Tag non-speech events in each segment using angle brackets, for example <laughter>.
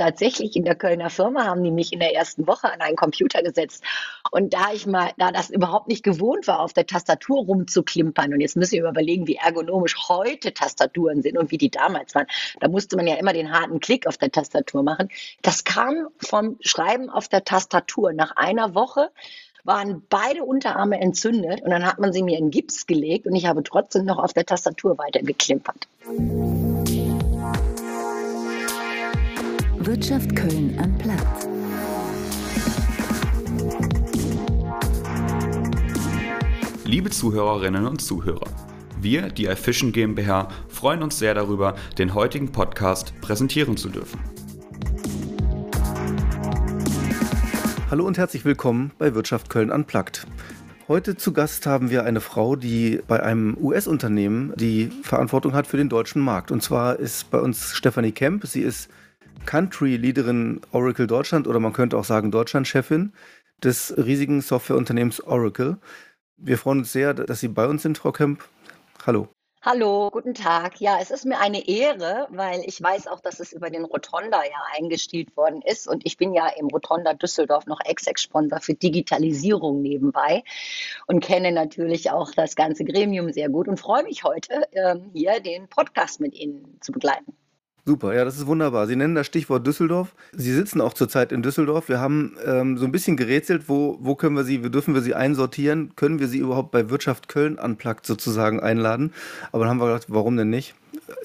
tatsächlich in der Kölner Firma haben die mich in der ersten Woche an einen Computer gesetzt. Und da ich mal, da das überhaupt nicht gewohnt war, auf der Tastatur rumzuklimpern, und jetzt müssen wir überlegen, wie ergonomisch heute Tastaturen sind und wie die damals waren. Da musste man ja immer den harten Klick auf der Tastatur machen. Das kam vom Schreiben auf der Tastatur. Nach einer Woche waren beide Unterarme entzündet und dann hat man sie mir in Gips gelegt und ich habe trotzdem noch auf der Tastatur weitergeklimpert. Wirtschaft Köln am Platz. Liebe Zuhörerinnen und Zuhörer, wir, die iFishing GmbH, freuen uns sehr darüber, den heutigen Podcast präsentieren zu dürfen. Hallo und herzlich willkommen bei Wirtschaft Köln Unplugged. Heute zu Gast haben wir eine Frau, die bei einem US-Unternehmen die Verantwortung hat für den deutschen Markt. Und zwar ist bei uns Stephanie Kemp. Sie ist Country-Leaderin Oracle Deutschland oder man könnte auch sagen Deutschland-Chefin des riesigen Softwareunternehmens Oracle. Wir freuen uns sehr, dass Sie bei uns sind, Frau Kemp. Hallo. Hallo, guten Tag. Ja, es ist mir eine Ehre, weil ich weiß auch, dass es über den Rotonda ja eingestielt worden ist. Und ich bin ja im Rotonda Düsseldorf noch Ex-Ex-Sponsor für Digitalisierung nebenbei und kenne natürlich auch das ganze Gremium sehr gut und freue mich heute, ähm, hier den Podcast mit Ihnen zu begleiten. Super, ja, das ist wunderbar. Sie nennen das Stichwort Düsseldorf. Sie sitzen auch zurzeit in Düsseldorf. Wir haben ähm, so ein bisschen gerätselt, wo, wo können wir Sie, wie dürfen wir Sie einsortieren? Können wir Sie überhaupt bei Wirtschaft Köln anplagt sozusagen einladen? Aber dann haben wir gedacht, warum denn nicht?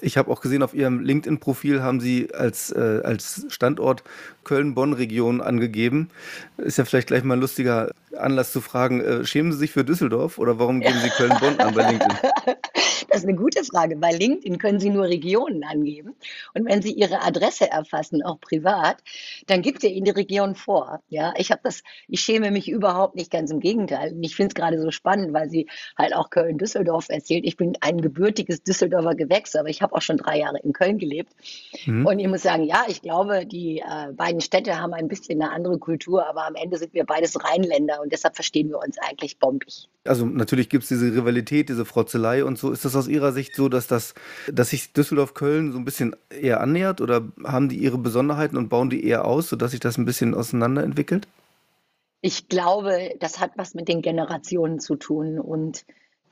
Ich habe auch gesehen, auf Ihrem LinkedIn-Profil haben Sie als, äh, als Standort Köln-Bonn-Region angegeben. Ist ja vielleicht gleich mal ein lustiger Anlass zu fragen, äh, schämen Sie sich für Düsseldorf oder warum geben Sie Köln-Bonn an bei LinkedIn? <laughs> Das ist eine gute Frage. Bei LinkedIn können Sie nur Regionen angeben. Und wenn Sie Ihre Adresse erfassen, auch privat, dann gibt ihr Ihnen die Region vor. Ja, ich das, ich schäme mich überhaupt nicht, ganz im Gegenteil. Und ich finde es gerade so spannend, weil sie halt auch Köln-Düsseldorf erzählt. Ich bin ein gebürtiges Düsseldorfer Gewächs, aber ich habe auch schon drei Jahre in Köln gelebt. Mhm. Und ich muss sagen, ja, ich glaube, die äh, beiden Städte haben ein bisschen eine andere Kultur, aber am Ende sind wir beides Rheinländer und deshalb verstehen wir uns eigentlich bombig. Also natürlich gibt es diese Rivalität, diese Frotzelei und so. Ist das aus Ihrer Sicht so, dass das, dass sich Düsseldorf-Köln so ein bisschen eher annähert oder haben die ihre Besonderheiten und bauen die eher aus, sodass sich das ein bisschen auseinanderentwickelt? Ich glaube, das hat was mit den Generationen zu tun und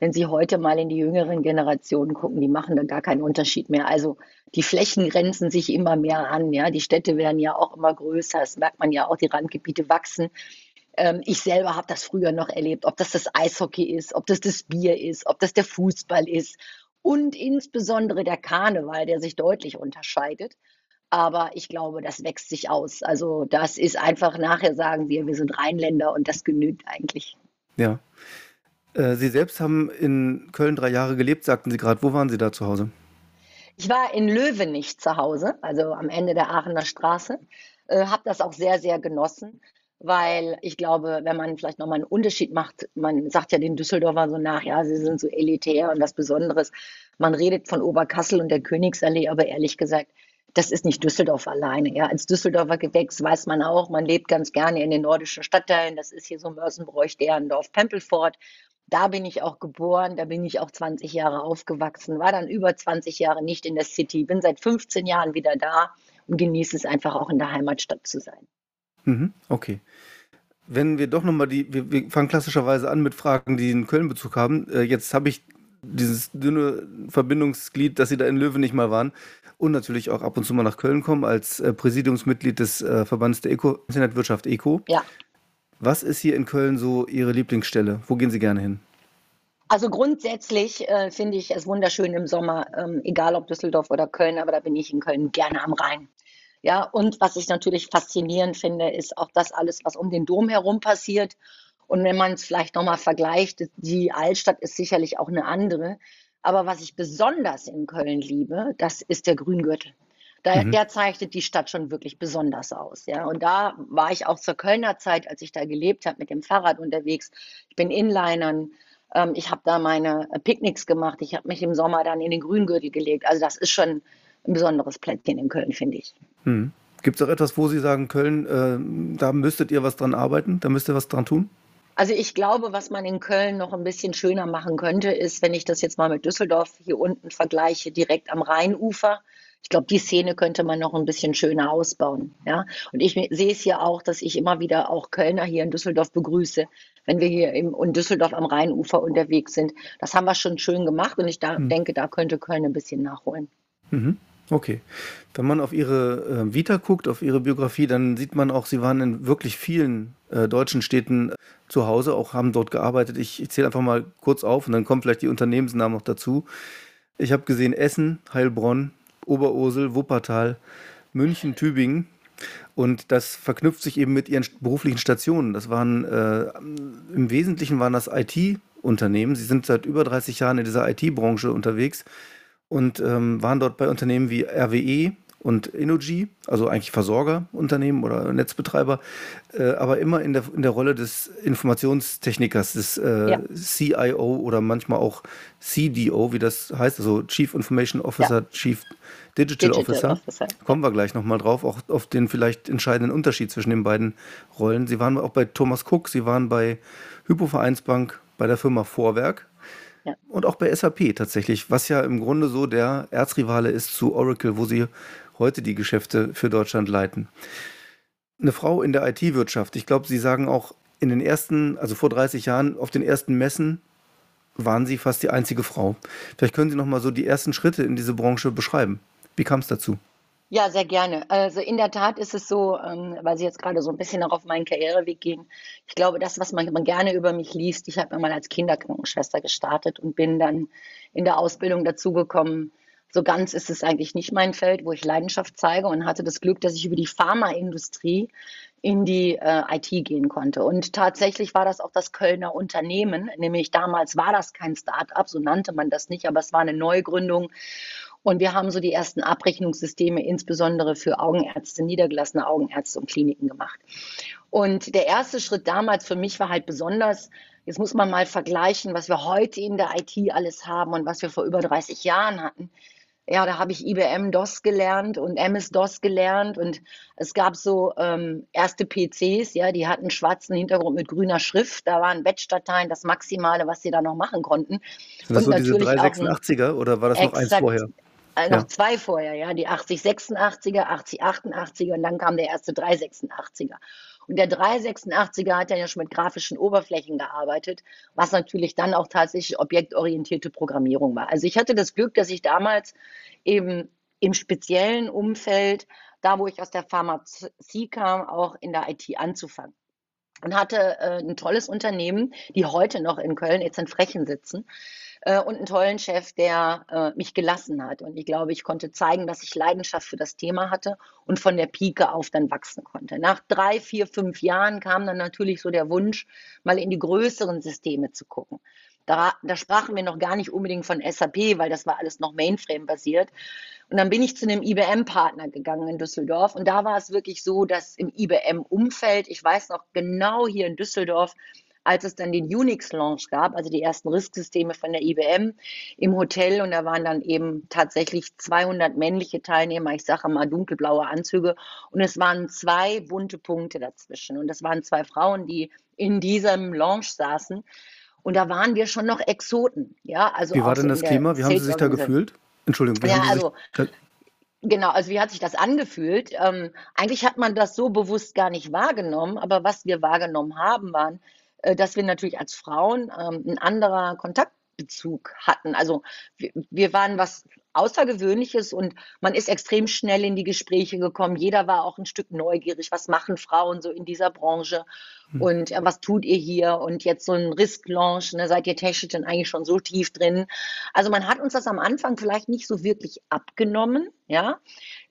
wenn Sie heute mal in die jüngeren Generationen gucken, die machen da gar keinen Unterschied mehr. Also die Flächen grenzen sich immer mehr an. Ja, die Städte werden ja auch immer größer. Das merkt man ja auch. Die Randgebiete wachsen. Ähm, ich selber habe das früher noch erlebt, ob das das Eishockey ist, ob das das Bier ist, ob das der Fußball ist und insbesondere der Karneval, der sich deutlich unterscheidet. Aber ich glaube, das wächst sich aus. Also das ist einfach, nachher sagen wir, wir sind Rheinländer und das genügt eigentlich. Ja. Äh, Sie selbst haben in Köln drei Jahre gelebt, sagten Sie gerade. Wo waren Sie da zu Hause? Ich war in Löwenich zu Hause, also am Ende der Aachener Straße. Äh, habe das auch sehr, sehr genossen weil ich glaube, wenn man vielleicht nochmal einen Unterschied macht, man sagt ja den Düsseldorfer so nach, ja, sie sind so elitär und was Besonderes. Man redet von Oberkassel und der Königsallee, aber ehrlich gesagt, das ist nicht Düsseldorf alleine. Ja, als Düsseldorfer Gewächs weiß man auch, man lebt ganz gerne in den nordischen Stadtteilen. Das ist hier so Mörsenbräuch, Derendorf, Pempelfort. Da bin ich auch geboren, da bin ich auch 20 Jahre aufgewachsen, war dann über 20 Jahre nicht in der City, bin seit 15 Jahren wieder da und genieße es einfach auch in der Heimatstadt zu sein. Mhm, okay. Wenn wir doch nochmal die, wir, wir fangen klassischerweise an mit Fragen, die einen Köln-Bezug haben. Äh, jetzt habe ich dieses dünne Verbindungsglied, dass Sie da in Löwen nicht mal waren und natürlich auch ab und zu mal nach Köln kommen als äh, Präsidiumsmitglied des äh, Verbandes der Eco, Internetwirtschaft ECO. Ja. Was ist hier in Köln so Ihre Lieblingsstelle? Wo gehen Sie gerne hin? Also grundsätzlich äh, finde ich es wunderschön im Sommer, ähm, egal ob Düsseldorf oder Köln, aber da bin ich in Köln gerne am Rhein. Ja, und was ich natürlich faszinierend finde, ist auch das alles, was um den Dom herum passiert. Und wenn man es vielleicht nochmal vergleicht, die Altstadt ist sicherlich auch eine andere. Aber was ich besonders in Köln liebe, das ist der Grüngürtel. Da, mhm. Der zeichnet die Stadt schon wirklich besonders aus. Ja. Und da war ich auch zur Kölner Zeit, als ich da gelebt habe, mit dem Fahrrad unterwegs. Ich bin Inlinern. Ähm, ich habe da meine Picknicks gemacht. Ich habe mich im Sommer dann in den Grüngürtel gelegt. Also das ist schon ein besonderes Plätzchen in Köln, finde ich. Hm. Gibt es auch etwas, wo Sie sagen, Köln, äh, da müsstet ihr was dran arbeiten, da müsst ihr was dran tun? Also ich glaube, was man in Köln noch ein bisschen schöner machen könnte, ist, wenn ich das jetzt mal mit Düsseldorf hier unten vergleiche, direkt am Rheinufer. Ich glaube, die Szene könnte man noch ein bisschen schöner ausbauen. Ja? Und ich sehe es ja auch, dass ich immer wieder auch Kölner hier in Düsseldorf begrüße, wenn wir hier im, in Düsseldorf am Rheinufer unterwegs sind. Das haben wir schon schön gemacht und ich da, mhm. denke, da könnte Köln ein bisschen nachholen. Mhm. Okay. Wenn man auf Ihre äh, Vita guckt, auf Ihre Biografie, dann sieht man auch, Sie waren in wirklich vielen äh, deutschen Städten äh, zu Hause, auch haben dort gearbeitet. Ich, ich zähle einfach mal kurz auf und dann kommen vielleicht die Unternehmensnamen noch dazu. Ich habe gesehen Essen, Heilbronn, Oberursel, Wuppertal, München, Tübingen. Und das verknüpft sich eben mit ihren beruflichen Stationen. Das waren äh, im Wesentlichen waren das IT-Unternehmen. Sie sind seit über 30 Jahren in dieser IT-Branche unterwegs und ähm, waren dort bei Unternehmen wie RWE und Innogy, also eigentlich Versorgerunternehmen oder Netzbetreiber, äh, aber immer in der, in der Rolle des Informationstechnikers, des äh, ja. CIO oder manchmal auch CDO, wie das heißt, also Chief Information Officer, ja. Chief Digital, Digital Officer. Officer. Kommen wir gleich nochmal drauf, auch auf den vielleicht entscheidenden Unterschied zwischen den beiden Rollen. Sie waren auch bei Thomas Cook, Sie waren bei Hypo Vereinsbank, bei der Firma Vorwerk, ja. Und auch bei SAP tatsächlich, was ja im Grunde so der Erzrivale ist zu Oracle, wo sie heute die Geschäfte für Deutschland leiten. Eine Frau in der IT-Wirtschaft, ich glaube, Sie sagen auch in den ersten, also vor 30 Jahren, auf den ersten Messen waren Sie fast die einzige Frau. Vielleicht können Sie noch mal so die ersten Schritte in diese Branche beschreiben. Wie kam es dazu? Ja, sehr gerne. Also in der Tat ist es so, ähm, weil Sie jetzt gerade so ein bisschen auch auf meinen Karriereweg gehen. Ich glaube, das, was man, gerne über mich liest, ich habe mal als Kinderkrankenschwester gestartet und bin dann in der Ausbildung dazugekommen. So ganz ist es eigentlich nicht mein Feld, wo ich Leidenschaft zeige und hatte das Glück, dass ich über die Pharmaindustrie in die äh, IT gehen konnte. Und tatsächlich war das auch das Kölner Unternehmen, nämlich damals war das kein Start-up, so nannte man das nicht, aber es war eine Neugründung und wir haben so die ersten Abrechnungssysteme insbesondere für Augenärzte, niedergelassene Augenärzte und Kliniken gemacht. Und der erste Schritt damals für mich war halt besonders, jetzt muss man mal vergleichen, was wir heute in der IT alles haben und was wir vor über 30 Jahren hatten. Ja, da habe ich IBM DOS gelernt und MS-DOS gelernt und es gab so ähm, erste PCs, ja, die hatten schwarzen Hintergrund mit grüner Schrift. Da waren Batch-Dateien das Maximale, was sie da noch machen konnten. Sind das und so diese 386er oder war das noch eins vorher? äh, noch ja. zwei vorher, ja, die 8086er, 8088er und dann kam der erste 386er. Und der 386er hat ja schon mit grafischen Oberflächen gearbeitet, was natürlich dann auch tatsächlich objektorientierte Programmierung war. Also ich hatte das Glück, dass ich damals eben im speziellen Umfeld, da wo ich aus der Pharmazie kam, auch in der IT anzufangen und hatte äh, ein tolles Unternehmen, die heute noch in Köln jetzt in Frechen sitzen äh, und einen tollen Chef, der äh, mich gelassen hat. Und ich glaube, ich konnte zeigen, dass ich Leidenschaft für das Thema hatte und von der Pike auf dann wachsen konnte. Nach drei, vier, fünf Jahren kam dann natürlich so der Wunsch, mal in die größeren Systeme zu gucken. Da, da sprachen wir noch gar nicht unbedingt von SAP, weil das war alles noch Mainframe-basiert. Und dann bin ich zu einem IBM-Partner gegangen in Düsseldorf. Und da war es wirklich so, dass im IBM-Umfeld, ich weiß noch genau hier in Düsseldorf, als es dann den Unix-Launch gab, also die ersten RISC-Systeme von der IBM im Hotel. Und da waren dann eben tatsächlich 200 männliche Teilnehmer, ich sage mal dunkelblaue Anzüge. Und es waren zwei bunte Punkte dazwischen. Und das waren zwei Frauen, die in diesem Launch saßen. Und da waren wir schon noch Exoten. Ja, also wie war denn das Klima? Wie haben Sie sich da gefühlt? Entschuldigung. Ja, also Genau, also wie hat sich das angefühlt? Ähm, eigentlich hat man das so bewusst gar nicht wahrgenommen, aber was wir wahrgenommen haben, waren, äh, dass wir natürlich als Frauen ähm, ein anderer Kontaktbezug hatten. Also wir, wir waren was Außergewöhnliches und man ist extrem schnell in die Gespräche gekommen. Jeder war auch ein Stück neugierig. Was machen Frauen so in dieser Branche? Hm. Und ja, was tut ihr hier? Und jetzt so ein Risk-Launch, ne, seid ihr technisch denn eigentlich schon so tief drin? Also man hat uns das am Anfang vielleicht nicht so wirklich abgenommen, ja.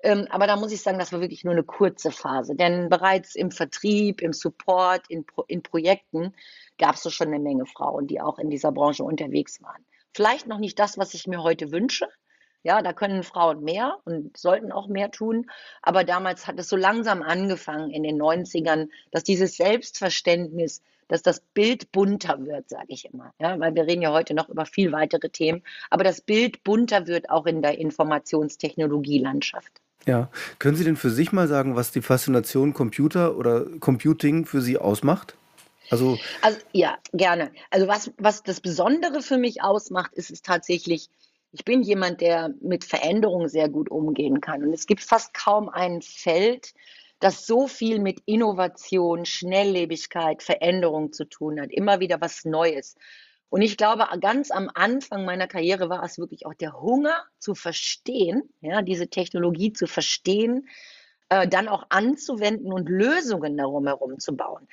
Ähm, aber da muss ich sagen, das war wirklich nur eine kurze Phase. Denn bereits im Vertrieb, im Support, in, Pro in Projekten gab es so schon eine Menge Frauen, die auch in dieser Branche unterwegs waren. Vielleicht noch nicht das, was ich mir heute wünsche, ja, da können Frauen mehr und sollten auch mehr tun. Aber damals hat es so langsam angefangen in den 90ern, dass dieses Selbstverständnis, dass das Bild bunter wird, sage ich immer. Ja, weil wir reden ja heute noch über viel weitere Themen. Aber das Bild bunter wird auch in der Informationstechnologielandschaft. Ja, können Sie denn für sich mal sagen, was die Faszination Computer oder Computing für Sie ausmacht? Also, also ja, gerne. Also was, was das Besondere für mich ausmacht, ist es tatsächlich, Ich bin jemand, der mit Veränderungen sehr gut umgehen kann. Und es gibt fast kaum ein Feld, das so viel mit Innovation, Schnelllebigkeit, Veränderung zu tun hat. Immer wieder was Neues. Und ich glaube, ganz am Anfang meiner Karriere war es wirklich auch der Hunger zu verstehen, ja, diese Technologie zu verstehen, äh, dann auch anzuwenden und Lösungen darum herum zu bauen.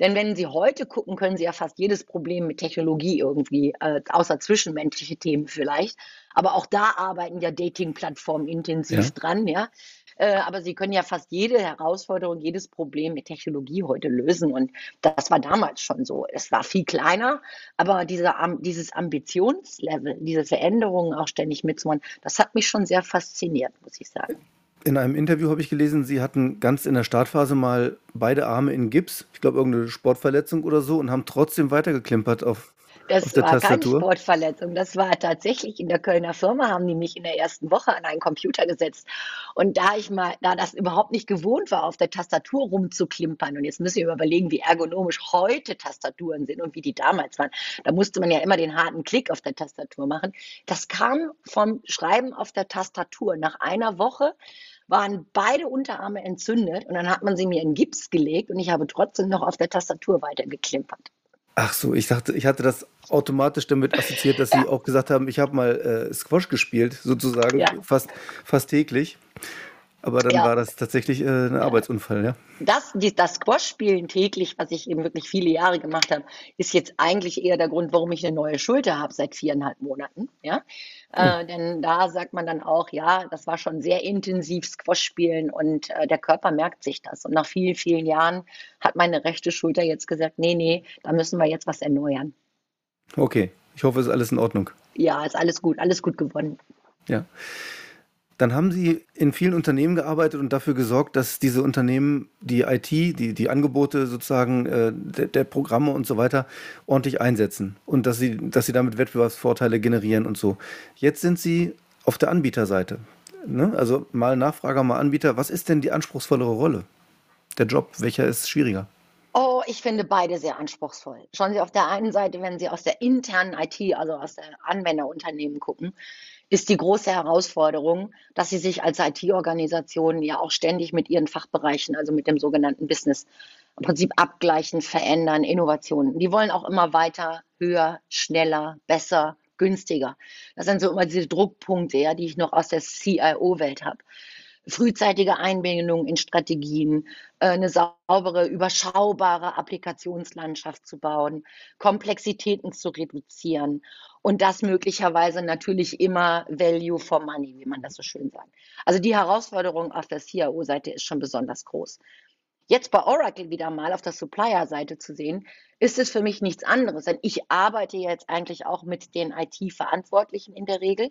Denn wenn Sie heute gucken, können Sie ja fast jedes Problem mit Technologie irgendwie, äh, außer zwischenmenschliche Themen vielleicht. Aber auch da arbeiten ja Dating-Plattformen intensiv ja. dran, ja. Äh, aber sie können ja fast jede Herausforderung, jedes Problem mit Technologie heute lösen. Und das war damals schon so. Es war viel kleiner, aber dieser, dieses Ambitionslevel, diese Veränderungen auch ständig mitzumachen, das hat mich schon sehr fasziniert, muss ich sagen. In einem Interview habe ich gelesen, Sie hatten ganz in der Startphase mal beide Arme in Gips, ich glaube irgendeine Sportverletzung oder so, und haben trotzdem weitergeklimpert auf, das war keine Sportverletzung. Das war tatsächlich in der Kölner Firma, haben die mich in der ersten Woche an einen Computer gesetzt. Und da ich mal, da das überhaupt nicht gewohnt war, auf der Tastatur rumzuklimpern, und jetzt müssen wir überlegen, wie ergonomisch heute Tastaturen sind und wie die damals waren. Da musste man ja immer den harten Klick auf der Tastatur machen. Das kam vom Schreiben auf der Tastatur. Nach einer Woche waren beide Unterarme entzündet und dann hat man sie mir in Gips gelegt und ich habe trotzdem noch auf der Tastatur weitergeklimpert. Ach so, ich dachte, ich hatte das automatisch damit assoziiert, dass ja. Sie auch gesagt haben, ich habe mal äh, Squash gespielt, sozusagen, ja. fast, fast täglich. Aber dann ja. war das tatsächlich äh, ein Arbeitsunfall, ja? Das, das Squash-Spielen täglich, was ich eben wirklich viele Jahre gemacht habe, ist jetzt eigentlich eher der Grund, warum ich eine neue Schulter habe seit viereinhalb Monaten. Ja? Äh, denn da sagt man dann auch, ja, das war schon sehr intensiv Squash spielen und äh, der Körper merkt sich das. Und nach vielen, vielen Jahren hat meine rechte Schulter jetzt gesagt, nee, nee, da müssen wir jetzt was erneuern. Okay, ich hoffe, es ist alles in Ordnung. Ja, ist alles gut, alles gut gewonnen. Ja. Dann haben Sie in vielen Unternehmen gearbeitet und dafür gesorgt, dass diese Unternehmen die IT, die, die Angebote sozusagen äh, der, der, Programme und so weiter ordentlich einsetzen und dass sie, dass sie damit Wettbewerbsvorteile generieren und so. Jetzt sind Sie auf der Anbieterseite. Ne? Also mal Nachfrager, mal Anbieter. Was ist denn die anspruchsvollere Rolle? Der Job, welcher ist schwieriger? Oh, ich finde beide sehr anspruchsvoll. Schauen Sie auf der einen Seite, wenn Sie aus der internen IT, also aus der Anwenderunternehmen gucken, ist die große Herausforderung, dass sie sich als IT-Organisation ja auch ständig mit ihren Fachbereichen, also mit dem sogenannten Business, im Prinzip abgleichen, verändern, Innovationen. Die wollen auch immer weiter, höher, schneller, besser, günstiger. Das sind so immer diese Druckpunkte, ja, die ich noch aus der CIO-Welt habe frühzeitige Einbindung in Strategien, äh, eine saubere, überschaubare Applikationslandschaft zu bauen, Komplexitäten zu reduzieren und das möglicherweise natürlich immer Value for Money, wie man das so schön sagt. Also die Herausforderung auf der CIO-Seite ist schon besonders groß. Jetzt bei Oracle wieder mal auf der Supplier-Seite zu sehen, ist es für mich nichts anderes, denn ich arbeite jetzt eigentlich auch mit den IT-Verantwortlichen in der Regel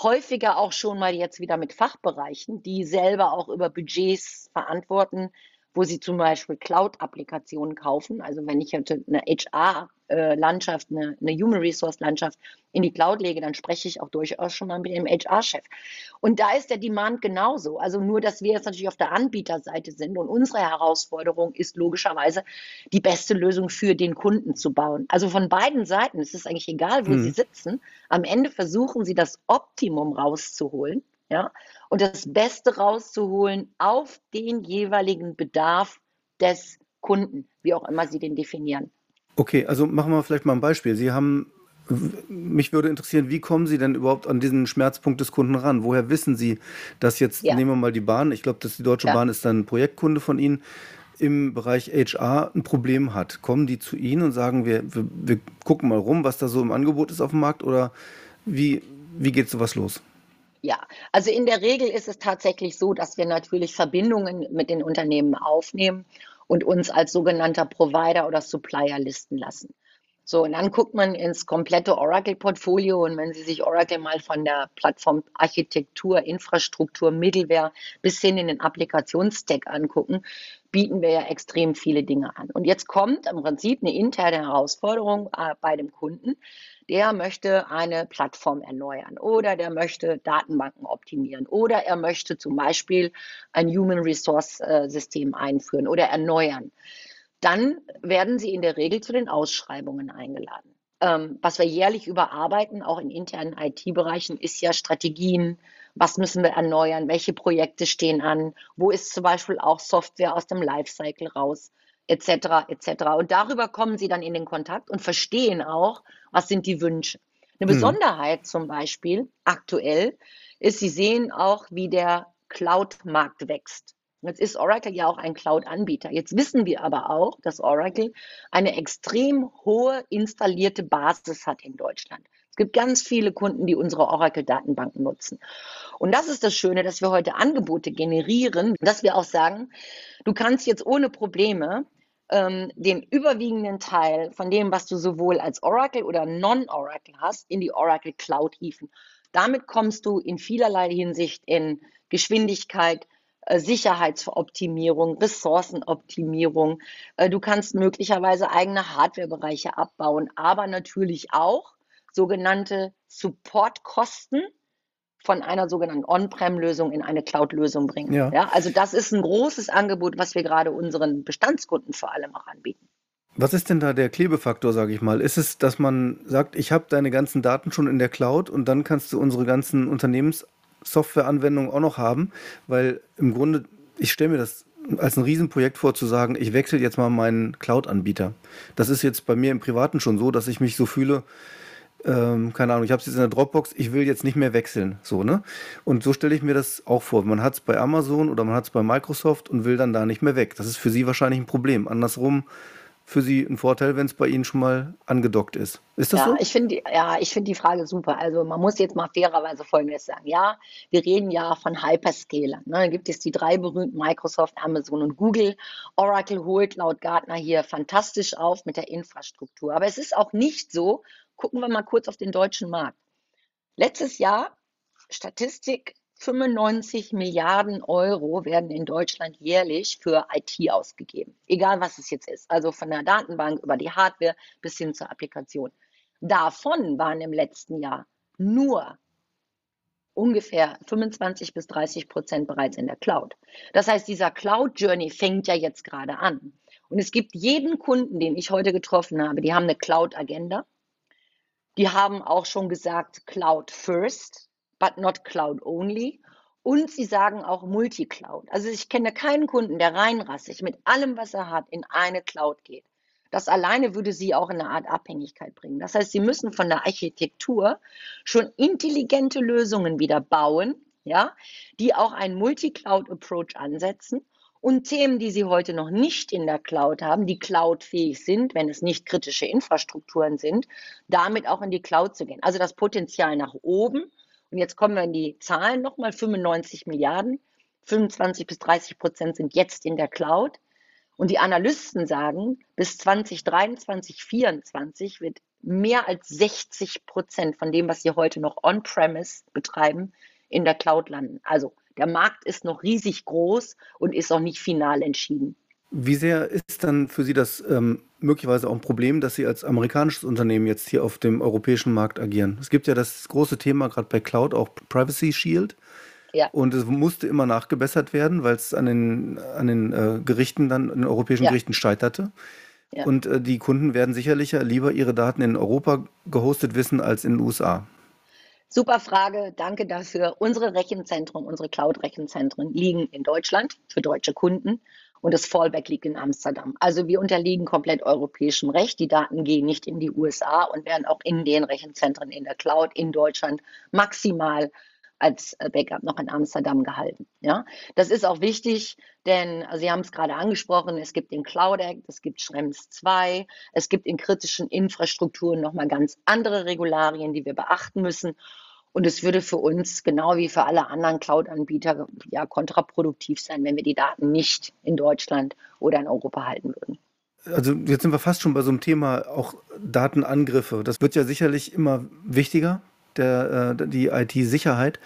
häufiger auch schon mal jetzt wieder mit Fachbereichen, die selber auch über Budgets verantworten, wo sie zum Beispiel Cloud-Applikationen kaufen. Also wenn ich heute eine HR-Landschaft, eine, eine Human Resource-Landschaft in die Cloud lege, dann spreche ich auch durchaus schon mal mit dem HR-Chef. Und da ist der Demand genauso. Also nur, dass wir jetzt natürlich auf der Anbieterseite sind und unsere Herausforderung ist logischerweise, die beste Lösung für den Kunden zu bauen. Also von beiden Seiten, es ist eigentlich egal, wo hm. sie sitzen, am Ende versuchen sie das Optimum rauszuholen ja, und das Beste rauszuholen auf den jeweiligen Bedarf des Kunden, wie auch immer Sie den definieren. Okay, also machen wir vielleicht mal ein Beispiel. Sie haben, mich würde interessieren, wie kommen Sie denn überhaupt an diesen Schmerzpunkt des Kunden ran? Woher wissen Sie, dass jetzt, ja. nehmen wir mal die Bahn, ich glaube, dass die Deutsche ja. Bahn ist dann ein Projektkunde von Ihnen, im Bereich HR ein Problem hat? Kommen die zu Ihnen und sagen, wir, wir, wir gucken mal rum, was da so im Angebot ist auf dem Markt oder wie, wie geht sowas los? Ja, also in der Regel ist es tatsächlich so, dass wir natürlich Verbindungen mit den Unternehmen aufnehmen und uns als sogenannter Provider oder Supplier listen lassen. So, und dann guckt man ins komplette Oracle-Portfolio und wenn Sie sich Oracle mal von der Plattform Architektur, Infrastruktur, Middleware bis hin in den Applikationsstack angucken, bieten wir ja extrem viele Dinge an. Und jetzt kommt im Prinzip eine interne Herausforderung äh, bei dem Kunden, der möchte eine Plattform erneuern oder der möchte Datenbanken optimieren oder er möchte zum Beispiel ein Human Resource äh, System einführen oder erneuern. Dann werden sie in der Regel zu den Ausschreibungen eingeladen. ähm, was wir jährlich überarbeiten, auch in internen IT-Bereichen, ist ja Strategien. Was müssen wir erneuern? Welche Projekte stehen an? Wo ist zum Beispiel auch Software aus dem Lifecycle raus? Etc. etc. Und darüber kommen sie dann in den Kontakt und verstehen auch, was sind die Wünsche. Eine hm. Besonderheit zum Beispiel aktuell ist, sie sehen auch, wie der Cloud-Markt wächst. Jetzt ist Oracle ja auch ein Cloud-Anbieter. Jetzt wissen wir aber auch, dass Oracle eine extrem hohe installierte Basis hat in Deutschland. Es gibt ganz viele Kunden, die unsere Oracle-Datenbanken nutzen. Und das ist das Schöne, dass wir heute Angebote generieren, dass wir auch sagen, du kannst jetzt ohne Probleme ähm, den überwiegenden Teil von dem, was du sowohl als Oracle oder Non-Oracle hast, in die Oracle Cloud hieven. Damit kommst du in vielerlei Hinsicht in Geschwindigkeit, äh, Sicherheitsoptimierung, Ressourcenoptimierung. Äh, du kannst möglicherweise eigene Hardwarebereiche abbauen, aber natürlich auch sogenannte Supportkosten von einer sogenannten On-Prem-Lösung in eine Cloud-Lösung bringen. Ja. ja. also das ist ein großes Angebot, was wir gerade unseren Bestandskunden vor allem auch anbieten. Was ist denn da der Klebefaktor, sage ich mal? Ist es, dass man sagt, ich habe deine ganzen Daten schon in der Cloud und dann kannst du unsere ganzen Unternehmens Softwareanwendungen auch noch haben, weil im Grunde, ich stelle mir das als ein Riesenprojekt vor, zu sagen, ich wechsle jetzt mal meinen Cloud-Anbieter. Das ist jetzt bei mir im Privaten schon so, dass ich mich so fühle, ähm, keine Ahnung, ich habe es jetzt in der Dropbox, ich will jetzt nicht mehr wechseln. So, ne? Und so stelle ich mir das auch vor. Man hat es bei Amazon oder man hat es bei Microsoft und will dann da nicht mehr weg. Das ist für Sie wahrscheinlich ein Problem. Andersrum für Sie ein Vorteil, wenn es bei Ihnen schon mal angedockt ist. Ist das ja, so? Ich find, ja, ich finde die Frage super. Also man muss jetzt mal fairerweise Folgendes sagen. Ja, wir reden ja von Hyperscalern. Ne? Da gibt es die drei berühmten Microsoft, Amazon und Google. Oracle holt laut Gartner hier fantastisch auf mit der Infrastruktur. Aber es ist auch nicht so, gucken wir mal kurz auf den deutschen Markt. Letztes Jahr, Statistik, 95 Milliarden Euro werden in Deutschland jährlich für IT ausgegeben. Egal was es jetzt ist. Also von der Datenbank über die Hardware bis hin zur Applikation. Davon waren im letzten Jahr nur ungefähr 25 bis 30 Prozent bereits in der Cloud. Das heißt, dieser Cloud Journey fängt ja jetzt gerade an. Und es gibt jeden Kunden, den ich heute getroffen habe, die haben eine Cloud Agenda. Die haben auch schon gesagt Cloud First but not cloud only. Und sie sagen auch Multicloud. Also ich kenne keinen Kunden, der reinrassig mit allem, was er hat, in eine Cloud geht. Das alleine würde sie auch in eine Art Abhängigkeit bringen. Das heißt, sie müssen von der Architektur schon intelligente Lösungen wieder bauen, ja, die auch einen Multicloud-Approach ansetzen und Themen, die sie heute noch nicht in der Cloud haben, die cloudfähig sind, wenn es nicht kritische Infrastrukturen sind, damit auch in die Cloud zu gehen. Also das Potenzial nach oben und jetzt kommen wir in die Zahlen nochmal, 95 Milliarden, 25 bis 30 Prozent sind jetzt in der Cloud. Und die Analysten sagen, bis 2023, 2024 wird mehr als 60 Prozent von dem, was sie heute noch on-premise betreiben, in der Cloud landen. Also der Markt ist noch riesig groß und ist auch nicht final entschieden. Wie sehr ist dann für Sie das ähm, möglicherweise auch ein Problem, dass Sie als amerikanisches Unternehmen jetzt hier auf dem europäischen Markt agieren? Es gibt ja das große Thema gerade bei Cloud, auch Privacy Shield. Ja. Und es musste immer nachgebessert werden, weil es an den, an den äh, Gerichten dann, an den europäischen ja. Gerichten scheiterte. Ja. Und äh, die Kunden werden sicherlich lieber ihre Daten in Europa gehostet wissen als in den USA. Super Frage, danke dafür. Unsere Rechenzentren, unsere Cloud-Rechenzentren liegen in Deutschland für deutsche Kunden und das Fallback liegt in Amsterdam. Also wir unterliegen komplett europäischem Recht. Die Daten gehen nicht in die USA und werden auch in den Rechenzentren in der Cloud in Deutschland maximal als äh, Backup noch in Amsterdam gehalten. Ja, das ist auch wichtig, denn also Sie haben es gerade angesprochen, es gibt den Cloud Act, es gibt Schrems 2, es gibt in kritischen Infrastrukturen nochmal ganz andere Regularien, die wir beachten müssen. Und es würde für uns, genau wie für alle anderen Cloud-Anbieter, ja kontraproduktiv sein, wenn wir die Daten nicht in Deutschland oder in Europa halten würden. Also jetzt sind wir fast schon bei so einem Thema auch Datenangriffe. Das wird ja sicherlich immer wichtiger, der, äh, die IT-Sicherheit.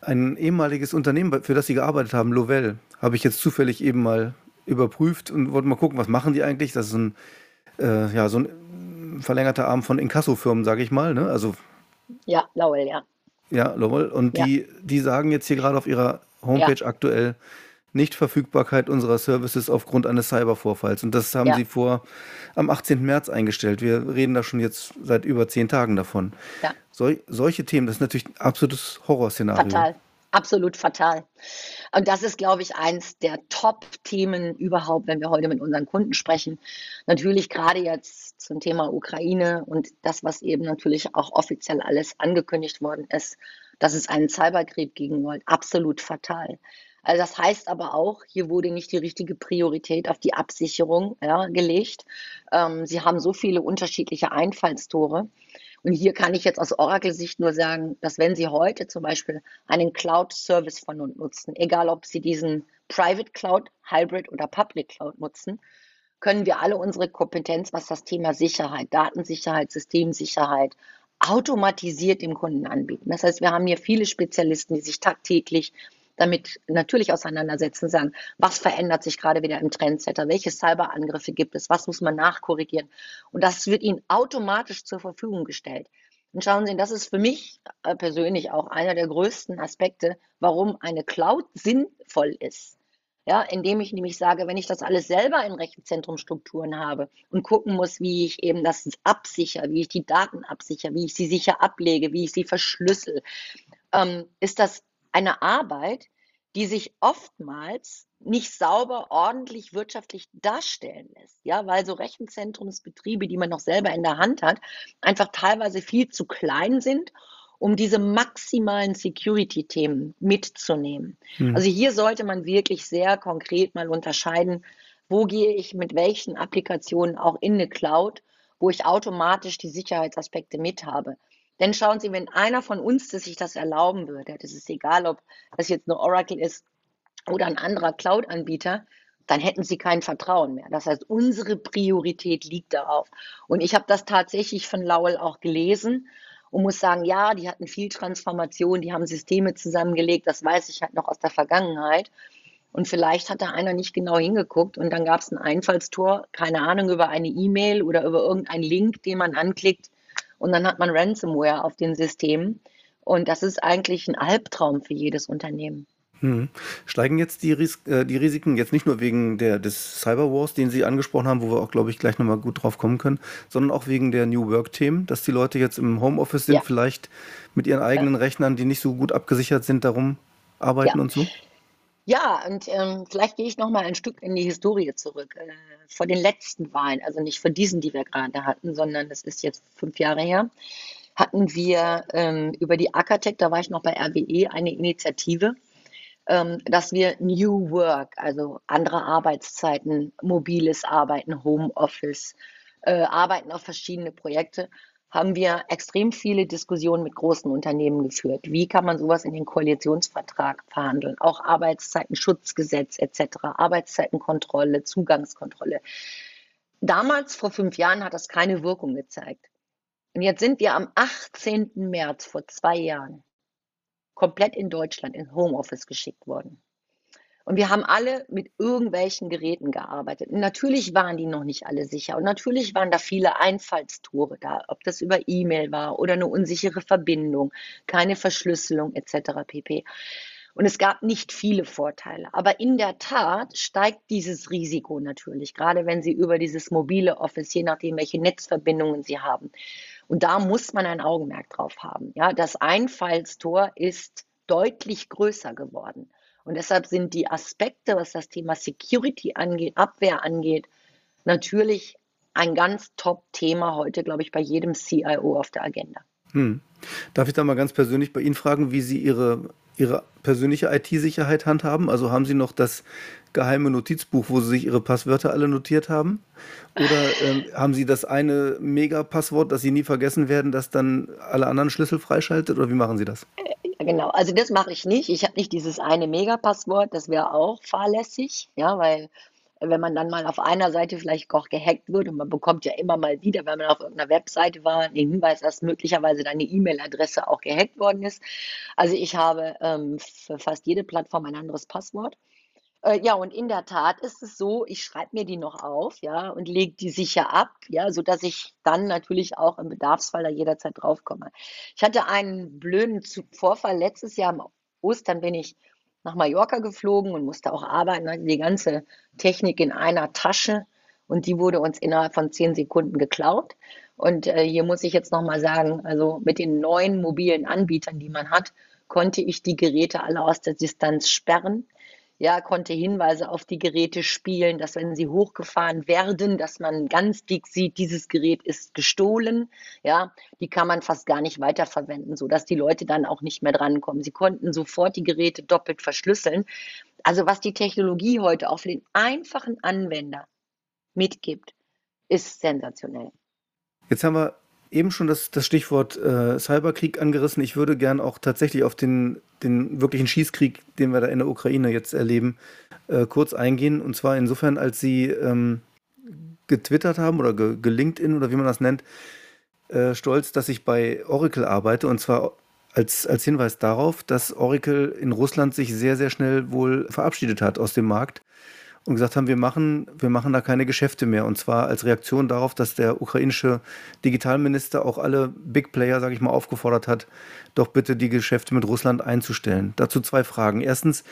Ein ehemaliges Unternehmen, für das Sie gearbeitet haben, Lovell, habe ich jetzt zufällig eben mal überprüft und wollte mal gucken, was machen die eigentlich. Das ist ein, äh, ja, so ein verlängerter Arm von Inkasso-Firmen, sage ich mal. Ne? Also, ja, Lowell, ja. Ja, Lowell. Und ja. Die, die sagen jetzt hier gerade auf ihrer Homepage ja. aktuell, Nichtverfügbarkeit unserer Services aufgrund eines Cybervorfalls. Und das haben ja. Sie vor am 18. März eingestellt. Wir reden da schon jetzt seit über zehn Tagen davon. Ja. Sol solche Themen, das ist natürlich ein absolutes Horrorszenario. Fatal, absolut fatal. Und das ist, glaube ich, eins der Top-Themen überhaupt, wenn wir heute mit unseren Kunden sprechen. Natürlich gerade jetzt zum Thema Ukraine und das, was eben natürlich auch offiziell alles angekündigt worden ist, dass es einen Cyberkrieg gegen wollt, absolut fatal. Also das heißt aber auch, hier wurde nicht die richtige Priorität auf die Absicherung ja, gelegt. Ähm, sie haben so viele unterschiedliche Einfallstore. Und hier kann ich jetzt aus Oracle-Sicht nur sagen, dass wenn Sie heute zum Beispiel einen Cloud-Service von uns nutzen, egal ob Sie diesen Private Cloud, Hybrid oder Public Cloud nutzen, können wir alle unsere Kompetenz, was das Thema Sicherheit, Datensicherheit, Systemsicherheit, automatisiert dem Kunden anbieten. Das heißt, wir haben hier viele Spezialisten, die sich tagtäglich damit natürlich auseinandersetzen, sagen, was verändert sich gerade wieder im Trendsetter, welche Cyberangriffe gibt es, was muss man nachkorrigieren. Und das wird Ihnen automatisch zur Verfügung gestellt. Und schauen Sie, das ist für mich äh, persönlich auch einer der größten Aspekte, warum eine Cloud sinnvoll ist. Ja, indem ich nämlich sage, wenn ich das alles selber in Rechenzentrumstrukturen habe und gucken muss, wie ich eben das absichere, wie ich die Daten absichere, wie ich sie sicher ablege, wie ich sie verschlüssel, ähm, ist das eine Arbeit, die sich oftmals nicht sauber, ordentlich, wirtschaftlich darstellen lässt. Ja, weil so Rechenzentrumsbetriebe, die man noch selber in der Hand hat, einfach teilweise viel zu klein sind, um diese maximalen Security-Themen mitzunehmen. Hm. Also hier sollte man wirklich sehr konkret mal unterscheiden, wo gehe ich mit welchen Applikationen auch in eine Cloud, wo ich automatisch die Sicherheitsaspekte mit habe. Denn schauen Sie, wenn einer von uns sich das erlauben würde, das ist egal, ob das jetzt nur Oracle ist oder ein anderer Cloud-Anbieter, dann hätten sie kein Vertrauen mehr. Das heißt, unsere Priorität liegt darauf. Und ich habe das tatsächlich von Lowell auch gelesen und muss sagen, ja, die hatten viel Transformation, die haben Systeme zusammengelegt, das weiß ich halt noch aus der Vergangenheit. Und vielleicht hat da einer nicht genau hingeguckt und dann gab es ein Einfallstor, keine Ahnung, über eine E-Mail oder über irgendeinen Link, den man anklickt, und dann hat man Ransomware auf den Systemen. Und das ist eigentlich ein Albtraum für jedes Unternehmen. Hm. Steigen jetzt die, Ris äh, die, Risiken jetzt nicht nur wegen der, des Cyberwars, den Sie angesprochen haben, wo wir auch, glaube ich, gleich nochmal gut drauf kommen können, sondern auch wegen der New Work-Themen, dass die Leute jetzt im Homeoffice sind, ja. vielleicht mit ihren eigenen ja. Rechnern, die nicht so gut abgesichert sind, darum arbeiten ja. und so? Ja, und ähm, vielleicht gehe ich noch mal ein Stück in die Historie zurück. Äh, vor den letzten Wahlen, also nicht vor diesen, die wir gerade hatten, sondern das ist jetzt fünf Jahre her, hatten wir ähm, über die Ackertech, da war ich noch bei RWE, eine Initiative, ähm, dass wir New Work, also andere Arbeitszeiten, mobiles Arbeiten, Homeoffice, äh, Arbeiten auf verschiedene Projekte, haben wir extrem viele Diskussionen mit großen Unternehmen geführt. Wie kann man sowas in den Koalitionsvertrag verhandeln? Auch Arbeitszeitenschutzgesetz etc., Arbeitszeitenkontrolle, Zugangskontrolle. Damals, vor fünf Jahren, hat das keine Wirkung gezeigt. Und jetzt sind wir am 18. März vor zwei Jahren komplett in Deutschland in Homeoffice geschickt worden. Und wir haben alle mit irgendwelchen Geräten gearbeitet. Und natürlich waren die noch nicht alle sicher. Und natürlich waren da viele Einfallstore da, ob das über E-Mail war oder eine unsichere Verbindung, keine Verschlüsselung etc. pp. Und es gab nicht viele Vorteile. Aber in der Tat steigt dieses Risiko natürlich, gerade wenn Sie über dieses mobile Office, je nachdem, welche Netzverbindungen Sie haben. Und da muss man ein Augenmerk drauf haben. Ja, das Einfallstor ist deutlich größer geworden. Und deshalb sind die Aspekte, was das Thema Security angeht, Abwehr angeht, natürlich ein ganz Top-Thema heute, glaube ich, bei jedem CIO auf der Agenda. Hm. Darf ich da mal ganz persönlich bei Ihnen fragen, wie Sie Ihre, Ihre persönliche IT-Sicherheit handhaben? Also haben Sie noch das geheime Notizbuch, wo Sie sich Ihre Passwörter alle notiert haben? Oder <laughs> ähm, haben Sie das eine Mega-Passwort, das Sie nie vergessen werden, das dann alle anderen Schlüssel freischaltet? Oder wie machen Sie das? Genau. Also das mache ich nicht. Ich habe nicht dieses eine Megapasswort, das wäre auch fahrlässig, ja, weil wenn man dann mal auf einer Seite vielleicht auch gehackt wird und man bekommt ja immer mal wieder, wenn man auf irgendeiner Webseite war, den Hinweis, dass möglicherweise deine E-Mail-Adresse auch gehackt worden ist. Also ich habe ähm, für fast jede Plattform ein anderes Passwort. Äh, ja, und in der Tat ist es so, ich schreibe mir die noch auf, ja, und lege die sicher ab, ja, sodass ich dann natürlich auch im Bedarfsfall da jederzeit draufkomme. Ich hatte einen blöden Vorfall letztes Jahr im Ostern bin ich nach Mallorca geflogen und musste auch arbeiten, hatte die ganze Technik in einer Tasche und die wurde uns innerhalb von zehn Sekunden geklaut. Und äh, hier muss ich jetzt nochmal sagen, also mit den neuen mobilen Anbietern, die man hat, konnte ich die Geräte alle aus der Distanz sperren. Ja, konnte Hinweise auf die Geräte spielen, dass wenn sie hochgefahren werden, dass man ganz dick sieht, dieses Gerät ist gestohlen. Ja, die kann man fast gar nicht weiterverwenden, sodass die Leute dann auch nicht mehr drankommen. Sie konnten sofort die Geräte doppelt verschlüsseln. Also was die Technologie heute auch für den einfachen Anwender mitgibt, ist sensationell. Jetzt haben wir eben schon das, das Stichwort äh, Cyberkrieg angerissen. Ich würde gern auch tatsächlich auf den, den wirklichen Schießkrieg, den wir da in der Ukraine jetzt erleben, äh, kurz eingehen. Und zwar insofern, als Sie ähm, getwittert haben oder ge gelinkt-in oder wie man das nennt, äh, stolz, dass ich bei Oracle arbeite. Und zwar als, als Hinweis darauf, dass Oracle in Russland sich sehr, sehr schnell wohl verabschiedet hat aus dem Markt und gesagt haben, wir machen, wir machen da keine Geschäfte mehr. Und zwar als Reaktion darauf, dass der ukrainische Digitalminister auch alle Big Player, sage ich mal, aufgefordert hat, doch bitte die Geschäfte mit Russland einzustellen. Dazu zwei Fragen. Erstens,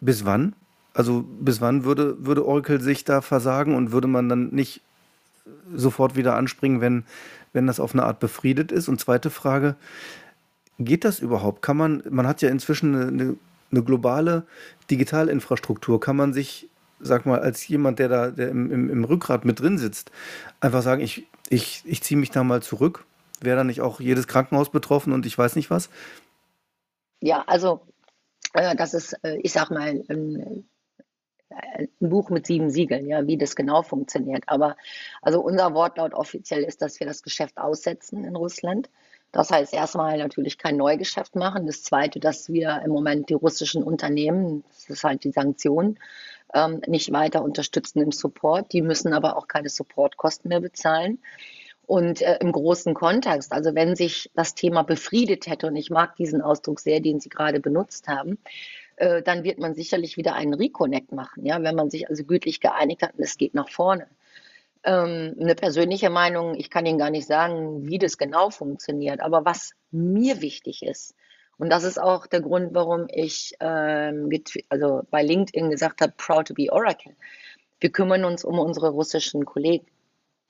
bis wann? Also bis wann würde, würde Oracle sich da versagen und würde man dann nicht sofort wieder anspringen, wenn, wenn das auf eine Art befriedet ist? Und zweite Frage, geht das überhaupt? Kann man, man hat ja inzwischen eine, eine globale Digitalinfrastruktur, kann man sich sag mal, als jemand, der da der im, im, im Rückgrat mit drin sitzt, einfach sagen, ich, ich, ich ziehe mich da mal zurück? Wäre da nicht auch jedes Krankenhaus betroffen und ich weiß nicht was? Ja, also äh, das ist, äh, ich sag mal, ein, ein Buch mit sieben Siegeln, ja, wie das genau funktioniert. Aber also unser Wortlaut offiziell ist, dass wir das Geschäft aussetzen in Russland. Das heißt erstmal natürlich kein Neugeschäft machen. Das zweite, dass wir im Moment die russischen Unternehmen, das ist halt die Sanktion, ähm, nicht weiter unterstützen im Support. Die müssen aber auch keine Supportkosten mehr bezahlen. Und äh, im großen Kontext, also wenn sich das Thema befriedet hätte, und ich mag diesen Ausdruck sehr, den Sie gerade benutzt haben, äh, dann wird man sicherlich wieder einen Reconnect machen, ja, wenn man sich also gütlich geeinigt hat und es geht nach vorne. Ähm, eine persönliche Meinung, ich kann Ihnen gar nicht sagen, wie das genau funktioniert, aber was mir wichtig ist, und das ist auch der Grund, warum ich ähm, also bei LinkedIn gesagt habe, proud to be Oracle. Wir kümmern uns um unsere russischen Kollegen.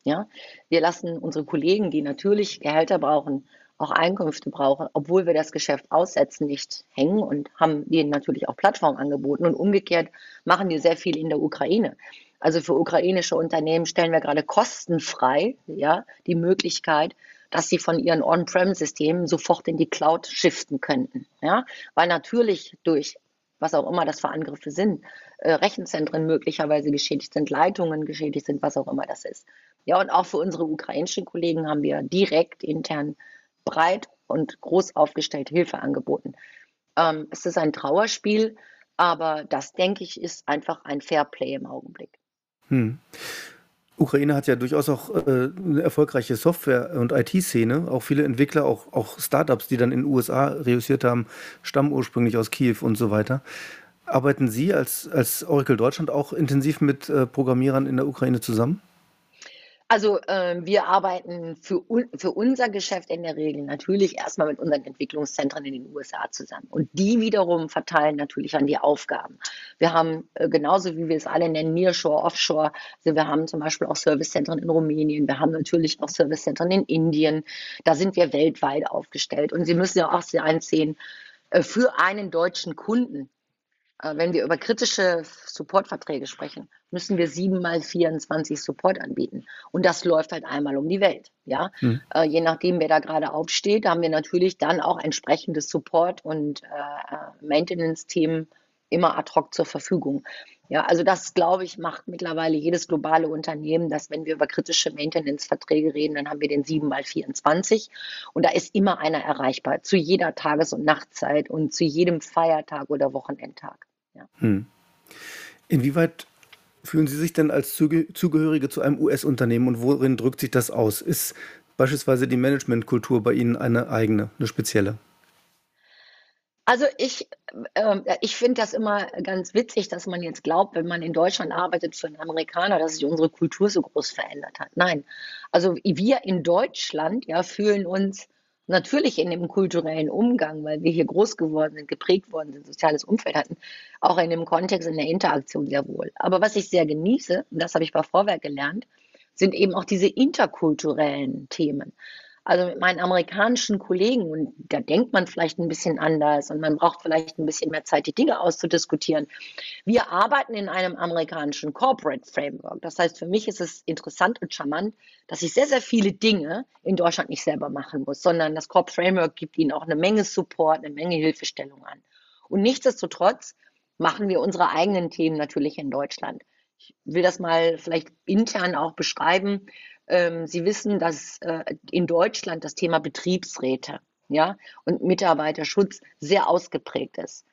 Ja, wir lassen unsere Kollegen, die natürlich Gehälter brauchen, auch Einkünfte brauchen, obwohl wir das Geschäft aussetzen, nicht hängen und haben denen natürlich auch Plattformen angeboten. Und umgekehrt machen die sehr viel in der Ukraine. Also für ukrainische Unternehmen stellen wir gerade kostenfrei ja, die Möglichkeit, dass sie von ihren On-Prem-Systemen sofort in die Cloud shiften könnten. Ja? Weil natürlich durch was auch immer das für Angriffe sind, äh, Rechenzentren möglicherweise geschädigt sind, Leitungen geschädigt sind, was auch immer das ist. Ja, und auch für unsere ukrainischen Kollegen haben wir direkt intern breit und groß aufgestellt Hilfe angeboten. Ähm, es ist ein Trauerspiel, aber das, denke ich, ist einfach ein Fairplay im Augenblick. Hm. Ukraine hat ja durchaus auch äh, eine erfolgreiche Software- und IT-Szene. Auch viele Entwickler, auch, auch Startups, die dann in den USA reüssiert haben, stammen ursprünglich aus Kiew und so weiter. Arbeiten Sie als, als Oracle Deutschland auch intensiv mit äh, Programmierern in der Ukraine zusammen? Also äh, wir arbeiten für, für unser Geschäft in der Regel natürlich erstmal mit unseren Entwicklungszentren in den USA zusammen. Und die wiederum verteilen natürlich an die Aufgaben. Wir haben äh, genauso wie wir es alle nennen, Nearshore, Offshore, also wir haben zum Beispiel auch Servicezentren in Rumänien, wir haben natürlich auch Servicezentren in Indien. Da sind wir weltweit aufgestellt. Und Sie müssen ja auch einsehen, äh, für einen deutschen Kunden wenn wir über kritische Supportverträge sprechen, müssen wir sieben mal 24 Support anbieten. Und das läuft halt einmal um die Welt. Ja? Mhm. Äh, je nachdem, wer da gerade aufsteht, haben wir natürlich dann auch entsprechendes Support und äh, Maintenance-Themen immer ad hoc zur Verfügung. Ja, also das, glaube ich, macht mittlerweile jedes globale Unternehmen, dass wenn wir über kritische Maintenance-Verträge reden, dann haben wir den 7 mal 24 und da ist immer einer erreichbar, zu jeder Tages- und Nachtzeit und zu jedem Feiertag oder Wochenendtag. Ja. Hm. Inwieweit fühlen Sie sich denn als Zugehörige zu einem US-Unternehmen und worin drückt sich das aus? Ist beispielsweise die Managementkultur bei Ihnen eine eigene, eine spezielle? Also ich, äh, ich finde das immer ganz witzig, dass man jetzt glaubt, wenn man in Deutschland arbeitet für einen Amerikaner, dass sich unsere Kultur so groß verändert hat. Nein, also wir in Deutschland ja fühlen uns natürlich in dem kulturellen Umgang, weil wir hier groß geworden sind, geprägt worden sind, soziales Umfeld hatten, auch in dem Kontext, in der Interaktion sehr wohl. Aber was ich sehr genieße, und das habe ich bei Vorwerk gelernt, sind eben auch diese interkulturellen Themen. Also mit meinen amerikanischen Kollegen, und da denkt man vielleicht ein bisschen anders und man braucht vielleicht ein bisschen mehr Zeit, die Dinge auszudiskutieren. Wir arbeiten in einem amerikanischen Corporate Framework. Das heißt, für mich ist es interessant und charmant, dass ich sehr, sehr viele Dinge in Deutschland nicht selber machen muss, sondern das Corporate Framework gibt ihnen auch eine Menge Support, eine Menge Hilfestellung an. Und nichtsdestotrotz machen wir unsere eigenen Themen natürlich in Deutschland. Ich will das mal vielleicht intern auch beschreiben. Ähm, Sie wissen, dass äh, in Deutschland das Thema Betriebsräte ja, und Mitarbeiterschutz sehr ausgeprägt ist.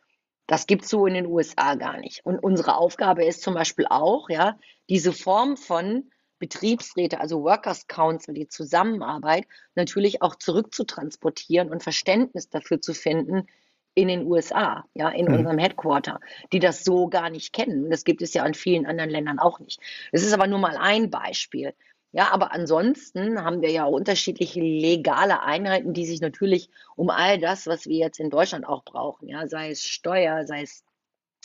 Das gibt es so in den USA gar nicht. Und unsere Aufgabe ist zum Beispiel auch, ja, diese Form von Betriebsräte, also Workers Council, die Zusammenarbeit, natürlich auch zurückzutransportieren und Verständnis dafür zu finden in den USA, ja, in mhm. unserem Headquarter, die das so gar nicht kennen. Das gibt es ja in vielen anderen Ländern auch nicht. Das ist aber nur mal ein Beispiel. Ja, aber ansonsten haben wir ja unterschiedliche legale Einheiten, die sich natürlich um all das, was wir jetzt in Deutschland auch brauchen, ja, sei es Steuer, sei es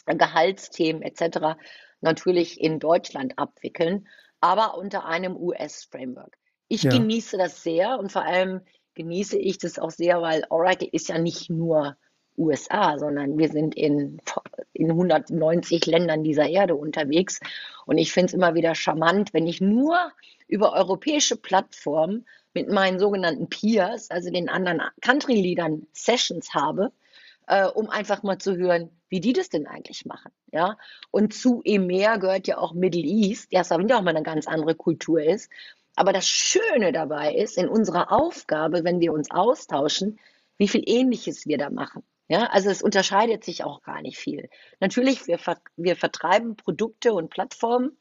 Gehaltsthemen etc., natürlich in Deutschland abwickeln, aber unter einem US-Framework. Ich ja. genieße das sehr und vor allem genieße ich das auch sehr, weil Oracle ist ja nicht nur USA, sondern wir sind in, in 190 Ländern dieser Erde unterwegs. Und ich finde es immer wieder charmant, wenn ich nur über europäische Plattformen mit meinen sogenannten Peers, also den anderen Country-Leadern, Sessions habe, äh, um einfach mal zu hören, wie die das denn eigentlich machen. Ja? Und zu EMEA gehört ja auch Middle East, ja, das auch mal eine ganz andere Kultur ist. Aber das Schöne dabei ist, in unserer Aufgabe, wenn wir uns austauschen, wie viel Ähnliches wir da machen. Ja, also es unterscheidet sich auch gar nicht viel. Natürlich, wir, wir vertreiben Produkte und Plattformen,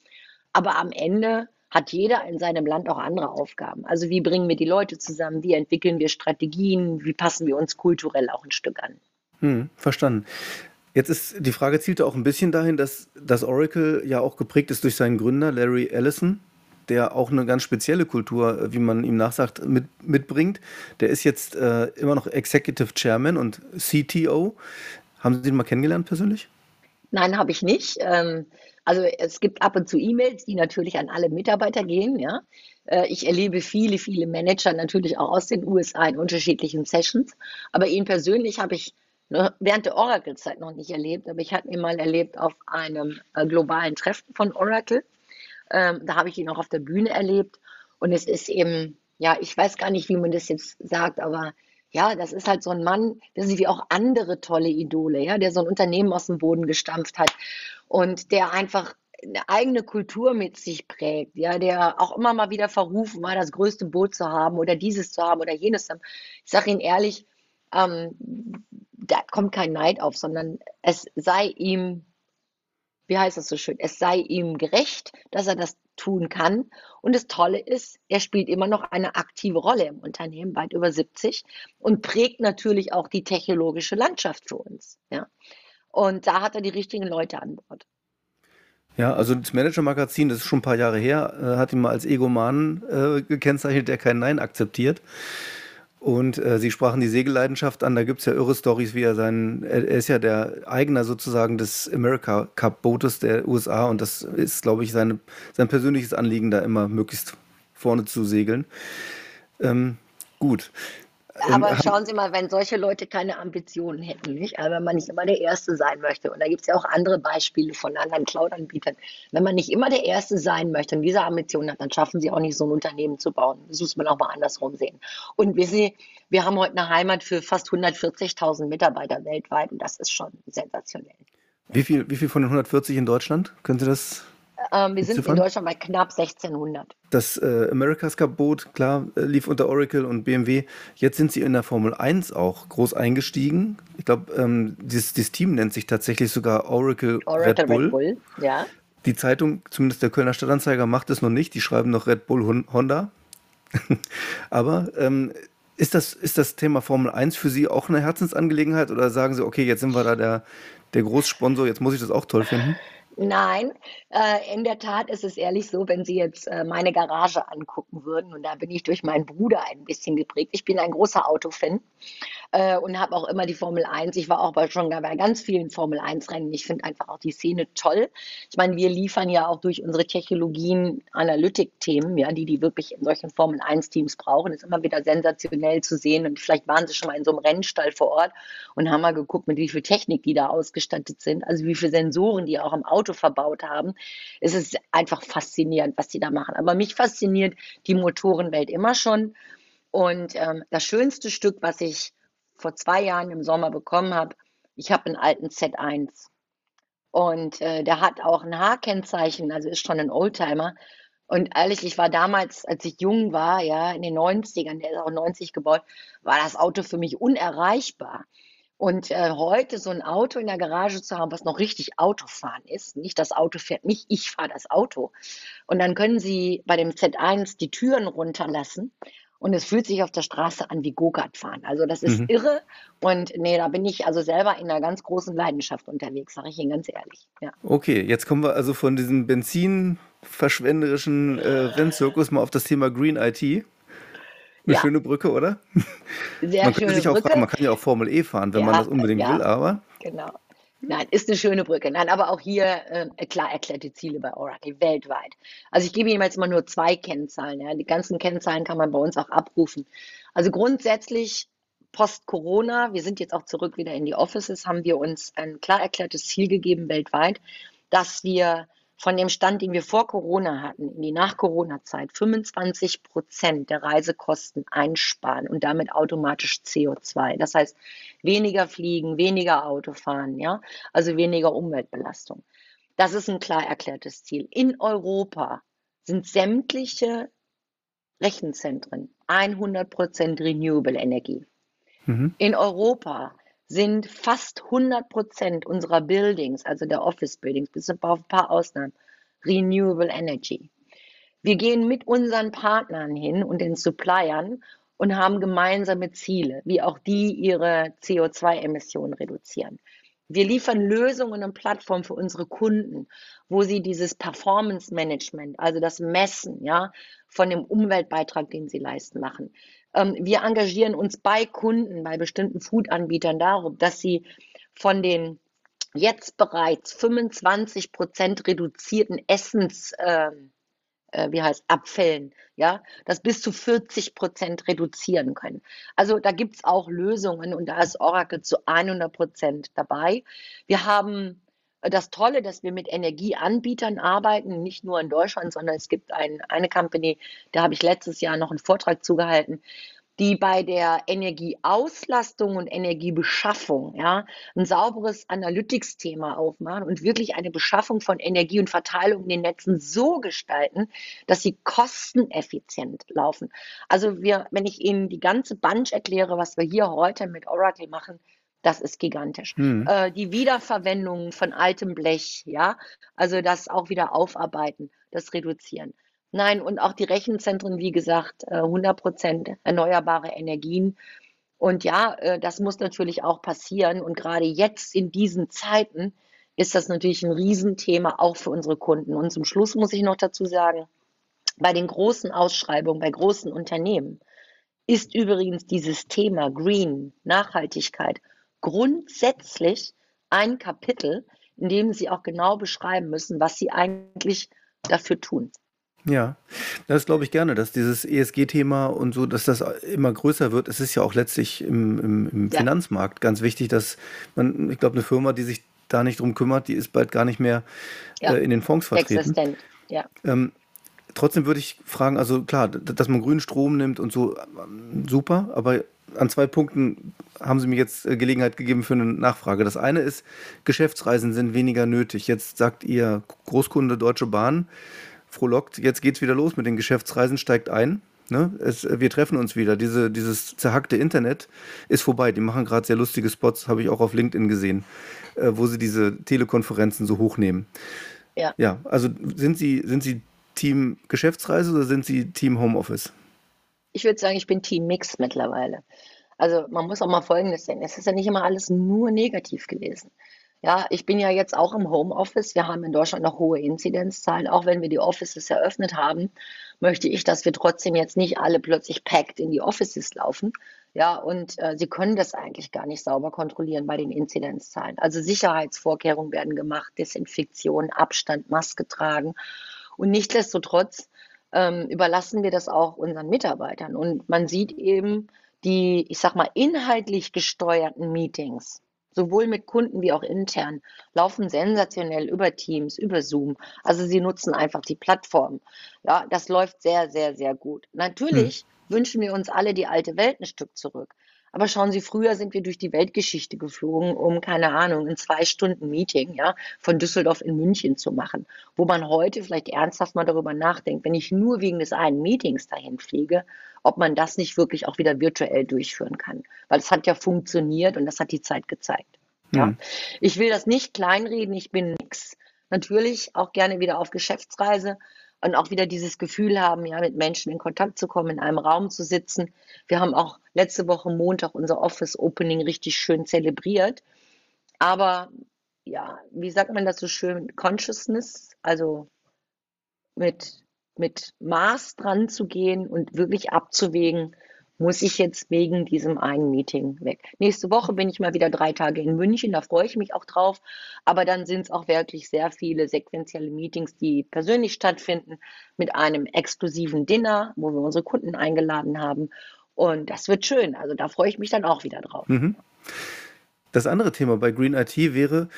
aber am Ende hat jeder in seinem Land auch andere Aufgaben. Also wie bringen wir die Leute zusammen, wie entwickeln wir Strategien, wie passen wir uns kulturell auch ein Stück an. Hm, verstanden. Jetzt ist die Frage zielte auch ein bisschen dahin, dass das Oracle ja auch geprägt ist durch seinen Gründer Larry Ellison, der auch eine ganz spezielle Kultur, wie man ihm nachsagt, mit, mitbringt. Der ist jetzt äh, immer noch Executive Chairman und CTO. Haben Sie ihn mal kennengelernt persönlich? Nein, habe ich nicht. Ähm, also es gibt ab und zu E-Mails, die natürlich an alle Mitarbeiter gehen. Ja, äh, ich erlebe viele, viele Manager natürlich auch aus den USA in unterschiedlichen Sessions. Aber ihn persönlich habe ich ne, während der Oracle-Zeit noch nicht erlebt. Aber ich habe ihn mal erlebt auf einem äh, globalen Treffen von Oracle. Ähm, da habe ich ihn auch auf der Bühne erlebt. Und es ist eben, ja, ich weiß gar nicht, wie man das jetzt sagt, aber ja, das ist halt so ein Mann, der ist wie auch andere tolle Idole, ja, der so ein Unternehmen aus dem Boden gestampft hat und der einfach eine eigene Kultur mit sich prägt, ja, der auch immer mal wieder verrufen war, das größte Boot zu haben oder dieses zu haben oder jenes zu haben. Ich sage Ihnen ehrlich, ähm, da kommt kein Neid auf, sondern es sei ihm, wie heißt das so schön, es sei ihm gerecht, dass er das tun kann. Und das Tolle ist, er spielt immer noch eine aktive Rolle im Unternehmen, weit über 70, und prägt natürlich auch die technologische Landschaft für uns. Ja. Und da hat er die richtigen Leute an Bord. Ja, also das Manager-Magazin, das ist schon ein paar Jahre her, äh, hat ihn mal als Egoman äh, gekennzeichnet, der kein Nein akzeptiert. Und äh, Sie sprachen die Segelleidenschaft an, da gibt es ja irre Stories, wie er sein, er, ist ja der Eigner sozusagen des America Cup Bootes der USA und das ist, glaube ich, seine, sein persönliches Anliegen, da immer möglichst vorne zu segeln. Ähm, gut. Aber ähm, schauen Sie mal, wenn solche Leute keine Ambitionen hätten, nicht? Also wenn man nicht immer der Erste sein möchte, und da gibt es ja auch andere Beispiele von anderen Cloud-Anbietern, wenn man nicht immer der Erste sein möchte und diese Ambitionen hat, dann schaffen sie auch nicht, so ein Unternehmen zu bauen. Das muss man auch mal andersrum sehen. Und wir, sehen, wir haben heute eine Heimat für fast 140.000 Mitarbeiter weltweit und das ist schon sensationell. Wie viel, wie viel von den 140 in Deutschland? Können Sie das ähm, wir sind in Deutschland bei knapp 1600. Das äh, America's Cup Boot, klar, äh, lief unter Oracle und BMW. Jetzt sind sie in der Formel 1 auch groß eingestiegen. Ich glaube, ähm, dieses, dieses, Team nennt sich tatsächlich sogar Oracle, Oracle Red, Bull. Red Bull. Ja. Die Zeitung, zumindest der Kölner Stadtanzeiger, macht es noch nicht. Die schreiben noch Red Bull Honda. <laughs> Aber ähm, ist, das, ist das Thema Formel 1 für Sie auch eine Herzensangelegenheit oder sagen Sie, okay, jetzt sind wir da der, der Großsponsor, jetzt muss ich das auch toll finden? Nein, äh, in der Tat ist es ehrlich so, wenn Sie jetzt äh, meine Garage angucken würden, und da bin ich durch meinen Bruder ein bisschen geprägt. Ich bin ein großer Autofan äh, und habe auch immer die Formel 1. Ich war auch bei, schon bei ganz vielen Formel 1-Rennen. Ich finde einfach auch die Szene toll. Ich meine, wir liefern ja auch durch unsere Technologien Analytik-Themen, ja, die die wirklich in solchen Formel 1-Teams brauchen. Ist immer wieder sensationell zu sehen. Und vielleicht waren Sie schon mal in so einem Rennstall vor Ort und haben mal geguckt, mit wie viel Technik die da ausgestattet sind, also wie viele Sensoren die auch im Auto Auto verbaut haben. Es ist einfach faszinierend, was die da machen. Aber mich fasziniert die Motorenwelt immer schon. Und ähm, das schönste Stück, was ich vor zwei Jahren im Sommer bekommen habe, ich habe einen alten Z1. Und äh, der hat auch ein H-Kennzeichen, also ist schon ein Oldtimer. Und ehrlich, ich war damals, als ich jung war, ja, in den 90ern, der ist auch 90 gebaut, war das Auto für mich unerreichbar. Und äh, heute so ein Auto in der Garage zu haben, was noch richtig Autofahren ist, nicht das Auto fährt mich, ich fahre das Auto. Und dann können Sie bei dem Z1 die Türen runterlassen und es fühlt sich auf der Straße an wie Go-Kart fahren. Also das ist mhm. irre und nee, da bin ich also selber in einer ganz großen Leidenschaft unterwegs, sage ich Ihnen ganz ehrlich. Ja. Okay, jetzt kommen wir also von diesem benzinverschwenderischen äh, Rennzirkus mal auf das Thema Green IT. Eine ja. schöne Brücke, oder? Sehr man schöne sich auch Brücke. Fragen, man kann ja auch Formel E fahren, wenn ja, man das unbedingt ja, will, aber. Genau. Nein, ist eine schöne Brücke. Nein, aber auch hier äh, klar erklärte Ziele bei Oracle weltweit. Also ich gebe Ihnen jetzt mal nur zwei Kennzahlen. Ja. Die ganzen Kennzahlen kann man bei uns auch abrufen. Also grundsätzlich post-Corona, wir sind jetzt auch zurück wieder in die Offices, haben wir uns ein klar erklärtes Ziel gegeben weltweit, dass wir von dem Stand, den wir vor Corona hatten, in die Nach-Corona-Zeit 25 Prozent der Reisekosten einsparen und damit automatisch CO2. Das heißt, weniger fliegen, weniger Auto fahren, ja, also weniger Umweltbelastung. Das ist ein klar erklärtes Ziel. In Europa sind sämtliche Rechenzentren 100 Prozent Renewable Energie. Mhm. In Europa sind fast 100 Prozent unserer Buildings, also der Office Buildings, bis auf ein paar Ausnahmen, Renewable Energy. Wir gehen mit unseren Partnern hin und den Suppliern und haben gemeinsame Ziele, wie auch die ihre CO2-Emissionen reduzieren. Wir liefern Lösungen und Plattformen für unsere Kunden, wo sie dieses Performance Management, also das Messen, ja, von dem Umweltbeitrag, den sie leisten, machen. Ähm, wir engagieren uns bei Kunden, bei bestimmten Food-Anbietern darum, dass sie von den jetzt bereits 25 Prozent reduzierten Essens, äh, äh, wie heißt, Abfällen, ja, das bis zu 40 Prozent reduzieren können. Also da gibt es auch Lösungen und da ist Oracle zu 100 Prozent dabei. Wir haben das Tolle, dass wir mit Energieanbietern arbeiten, nicht nur in Deutschland, sondern es gibt ein, eine Company, da habe ich letztes Jahr noch einen Vortrag zugehalten, die bei der Energieauslastung und Energiebeschaffung ja, ein sauberes Analytics-Thema aufmachen und wirklich eine Beschaffung von Energie und Verteilung in den Netzen so gestalten, dass sie kosteneffizient laufen. Also wir, wenn ich Ihnen die ganze Bunch erkläre, was wir hier heute mit Oracle machen, das ist gigantisch. Hm. Äh, die Wiederverwendung von altem Blech, ja, also das auch wieder aufarbeiten, das reduzieren. Nein, und auch die Rechenzentren, wie gesagt, 100 äh, Prozent erneuerbare Energien. Und ja, äh, das muss natürlich auch passieren. Und gerade jetzt in diesen Zeiten ist das natürlich ein Riesenthema auch für unsere Kunden. Und zum Schluss muss ich noch dazu sagen, bei den großen Ausschreibungen, bei großen Unternehmen ist übrigens dieses Thema Green, Nachhaltigkeit grundsätzlich ein Kapitel, in dem Sie auch genau beschreiben müssen, was Sie eigentlich dafür tun. Ja, das glaube ich gerne, dass dieses ESG-Thema und so, dass das immer größer wird. Es ist ja auch letztlich im, im, im ja. Finanzmarkt ganz wichtig, dass man, ich glaube, eine Firma, die sich da nicht drum kümmert, die ist bald gar nicht mehr ja. äh, in den Fonds vertreten. Existent. Ja. Ähm, trotzdem würde ich fragen, also klar, dass man grünen Strom nimmt und so, super, aber an zwei Punkten haben Sie mir jetzt äh, Gelegenheit gegeben für eine Nachfrage. Das eine ist, Geschäftsreisen sind weniger nötig. Jetzt sagt Ihr Großkunde Deutsche Bahn, frohlockt, jetzt geht's wieder los mit den Geschäftsreisen, steigt ein. Ne? Es, wir treffen uns wieder. Diese, dieses zerhackte Internet ist vorbei. Die machen gerade sehr lustige Spots, habe ich auch auf LinkedIn gesehen, äh, wo sie diese Telekonferenzen so hochnehmen. Ja. Ja, also sind Sie, sind Sie Team Geschäftsreise oder sind Sie Team Homeoffice? Ich würde sagen, ich bin Team Mix mittlerweile. Also man muss auch mal Folgendes sehen. Es ist ja nicht immer alles nur negativ gelesen. Ja, ich bin ja jetzt auch im Homeoffice. Wir haben in Deutschland noch hohe Inzidenzzahlen. Auch wenn wir die Offices eröffnet haben, möchte ich, dass wir trotzdem jetzt nicht alle plötzlich packed in die Offices laufen. Ja, und äh, sie können das eigentlich gar nicht sauber kontrollieren bei den Inzidenzzahlen. Also Sicherheitsvorkehrungen werden gemacht, Desinfektion, Abstand, Maske tragen. Und nichtsdestotrotz ähm, überlassen wir das auch unseren Mitarbeitern. Und man sieht eben die, ich sag mal, inhaltlich gesteuerten Meetings sowohl mit Kunden wie auch intern, laufen sensationell über Teams, über Zoom. Also sie nutzen einfach die Plattform. Ja, das läuft sehr, sehr, sehr gut. Natürlich hm. wünschen wir uns alle die alte Welt ein Stück zurück. Aber schauen Sie, früher sind wir durch die Weltgeschichte geflogen, um, keine Ahnung, ein zwei Stunden Meeting, ja, von Düsseldorf in München zu machen. Wo man heute vielleicht ernsthaft mal darüber nachdenkt, wenn ich nur wegen des einen Meetings dahin fliege, ob man das nicht wirklich auch wieder virtuell durchführen kann. Weil es hat ja funktioniert und das hat die Zeit gezeigt. Ja. Mhm. Ich will das nicht kleinreden, ich bin nix. Natürlich auch gerne wieder auf Geschäftsreise, und auch wieder dieses Gefühl haben, ja, mit Menschen in Kontakt zu kommen, in einem Raum zu sitzen. Wir haben auch letzte Woche Montag unser Office Opening richtig schön zelebriert. Aber ja, wie sagt man das so schön? Consciousness, also mit, mit Maß dran zu gehen und wirklich abzuwägen, muss ich jetzt wegen diesem einen Meeting weg. Nächste Woche bin ich mal wieder drei Tage in München, da freue ich mich auch drauf. Aber dann sind es auch wirklich sehr viele sequentielle Meetings, die persönlich stattfinden, mit einem exklusiven Dinner, wo wir unsere Kunden eingeladen haben. Und das wird schön. Also da freue ich mich dann auch wieder drauf. Mhm. Das andere Thema bei Green IT wäre,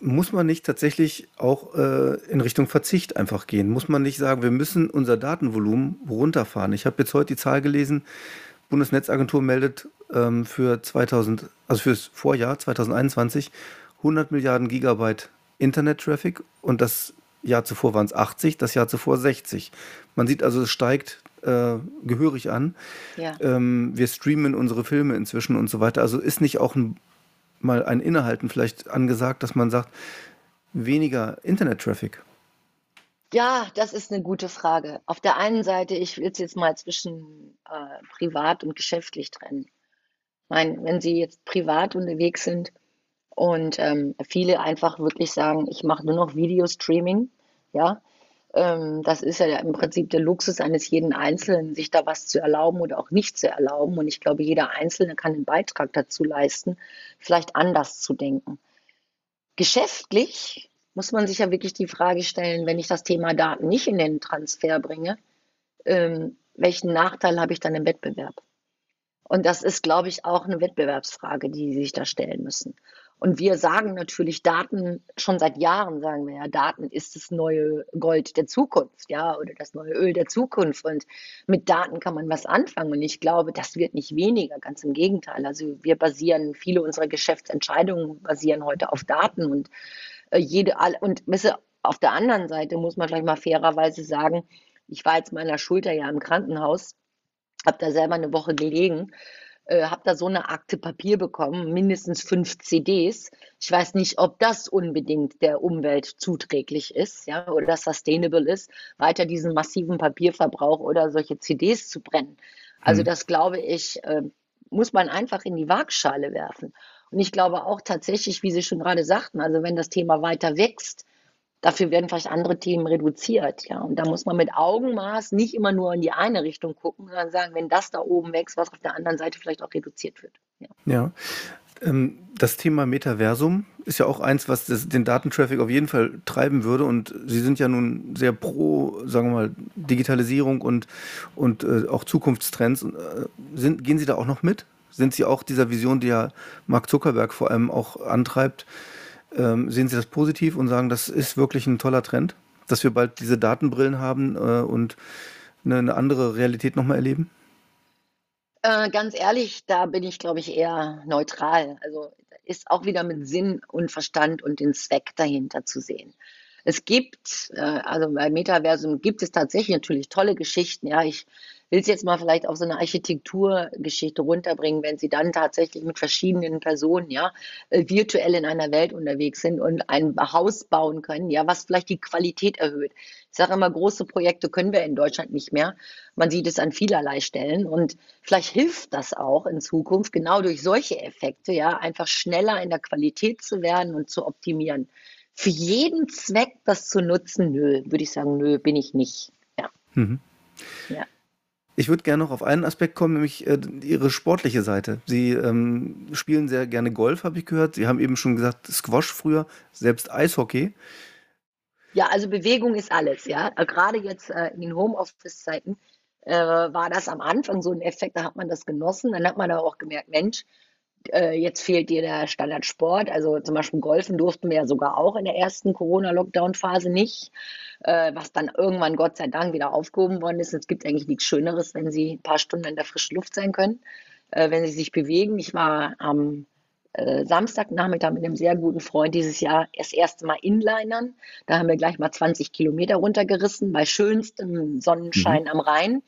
muss man nicht tatsächlich auch äh, in Richtung Verzicht einfach gehen? Muss man nicht sagen, wir müssen unser Datenvolumen runterfahren? Ich habe jetzt heute die Zahl gelesen, Bundesnetzagentur meldet ähm, für 2000, also fürs Vorjahr 2021 100 Milliarden Gigabyte Internet-Traffic und das Jahr zuvor waren es 80, das Jahr zuvor 60. Man sieht also, es steigt äh, gehörig an. Ja. Ähm, wir streamen unsere Filme inzwischen und so weiter. Also ist nicht auch ein, mal ein Innehalten vielleicht angesagt, dass man sagt, weniger Internet-Traffic? Ja, das ist eine gute Frage. Auf der einen Seite, ich will es jetzt mal zwischen äh, privat und geschäftlich trennen. Ich meine, wenn Sie jetzt privat unterwegs sind und ähm, viele einfach wirklich sagen, ich mache nur noch Videostreaming, ja, ähm, das ist ja im Prinzip der Luxus eines jeden Einzelnen, sich da was zu erlauben oder auch nicht zu erlauben. Und ich glaube, jeder Einzelne kann einen Beitrag dazu leisten, vielleicht anders zu denken. Geschäftlich muss man sich ja wirklich die Frage stellen, wenn ich das Thema Daten nicht in den Transfer bringe, ähm, welchen Nachteil habe ich dann im Wettbewerb? Und das ist, glaube ich, auch eine Wettbewerbsfrage, die Sie sich da stellen müssen. Und wir sagen natürlich Daten, schon seit Jahren sagen wir ja, Daten ist das neue Gold der Zukunft, ja, oder das neue Öl der Zukunft. Und mit Daten kann man was anfangen. Und ich glaube, das wird nicht weniger, ganz im Gegenteil. Also wir basieren, viele unserer Geschäftsentscheidungen basieren heute auf Daten und äh, jede, und auf der anderen Seite muss man vielleicht mal fairerweise sagen, ich war jetzt meiner Schulter ja im Krankenhaus, habe da selber eine Woche gelegen, äh, habe da so eine Akte Papier bekommen, mindestens fünf CDs. Ich weiß nicht, ob das unbedingt der Umwelt zuträglich ist, ja, oder sustainable ist, weiter diesen massiven Papierverbrauch oder solche CDs zu brennen. Also hm. das glaube ich, äh, muss man einfach in die Waagschale werfen. Und ich glaube auch tatsächlich, wie Sie schon gerade sagten, also wenn das Thema weiter wächst, dafür werden vielleicht andere Themen reduziert. Ja, und da muss man mit Augenmaß nicht immer nur in die eine Richtung gucken, sondern sagen, wenn das da oben wächst, was auf der anderen Seite vielleicht auch reduziert wird. Ja. ja. Ähm, das Thema Metaversum ist ja auch eins, was den Datentraffic auf jeden Fall treiben würde. Und Sie sind ja nun sehr pro, sagen wir mal, Digitalisierung und, und äh, auch Zukunftstrends. Äh, sind, gehen Sie da auch noch mit? Sind Sie auch dieser Vision, die ja Mark Zuckerberg vor allem auch antreibt, ähm, sehen Sie das positiv und sagen, das ist wirklich ein toller Trend, dass wir bald diese Datenbrillen haben äh, und eine, eine, andere Realität nochmal erleben? Äh, ganz ehrlich, da bin ich, glaube ich, eher neutral. Also ist auch wieder mit Sinn und Verstand und den Zweck dahinter zu sehen. Es gibt, äh, also bei Metaversum gibt es tatsächlich natürlich tolle Geschichten. Ja, ich will es jetzt mal vielleicht auf so eine Architekturgeschichte runterbringen, wenn sie dann tatsächlich mit verschiedenen Personen, ja, äh, virtuell in einer Welt unterwegs sind und ein Haus bauen können, ja, was vielleicht die Qualität erhöht. Ich sage immer, große Projekte können wir in Deutschland nicht mehr. Man sieht es an vielerlei Stellen und vielleicht hilft das auch in Zukunft genau durch solche Effekte, ja, einfach schneller in der Qualität zu werden und zu optimieren. Für jeden Zweck das zu nutzen, nö, würde ich sagen, nö, bin ich nicht. Ja. Mhm. ja. Ich würde gerne noch auf einen Aspekt kommen, nämlich äh, Ihre sportliche Seite. Sie ähm, spielen sehr gerne Golf, habe ich gehört. Sie haben eben schon gesagt, Squash früher, selbst Eishockey. Ja, also Bewegung ist alles, ja. Gerade jetzt äh, in den Homeoffice-Zeiten äh, war das am Anfang so ein Effekt, da hat man das genossen. Dann hat man aber auch gemerkt, Mensch, äh, jetzt fehlt dir der Standardsport. Also zum Beispiel Golfen durften wir ja sogar auch in der ersten Corona-Lockdown-Phase nicht, äh, was dann irgendwann Gott sei Dank wieder aufgehoben worden ist. Es gibt eigentlich nichts Schöneres, wenn sie ein paar Stunden in der frischen Luft sein können, äh, wenn sie sich bewegen. Ich war am äh, Samstagnachmittag mit einem sehr guten Freund dieses Jahr das erste Mal Inlinern. Da haben wir gleich mal 20 Kilometer runtergerissen bei schönstem Sonnenschein mhm. am Rhein.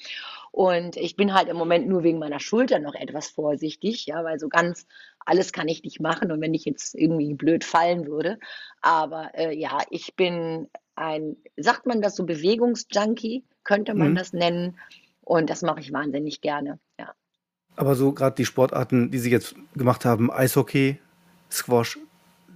Und ich bin halt im Moment nur wegen meiner Schulter noch etwas vorsichtig, ja, weil so ganz alles kann ich nicht machen und wenn ich jetzt irgendwie blöd fallen würde. Aber äh, ja, ich bin ein, sagt man das so, Bewegungsjunkie, könnte man mhm. das nennen. Und das mache ich wahnsinnig gerne, ja. Aber so gerade die Sportarten, die Sie jetzt gemacht haben, Eishockey, Squash,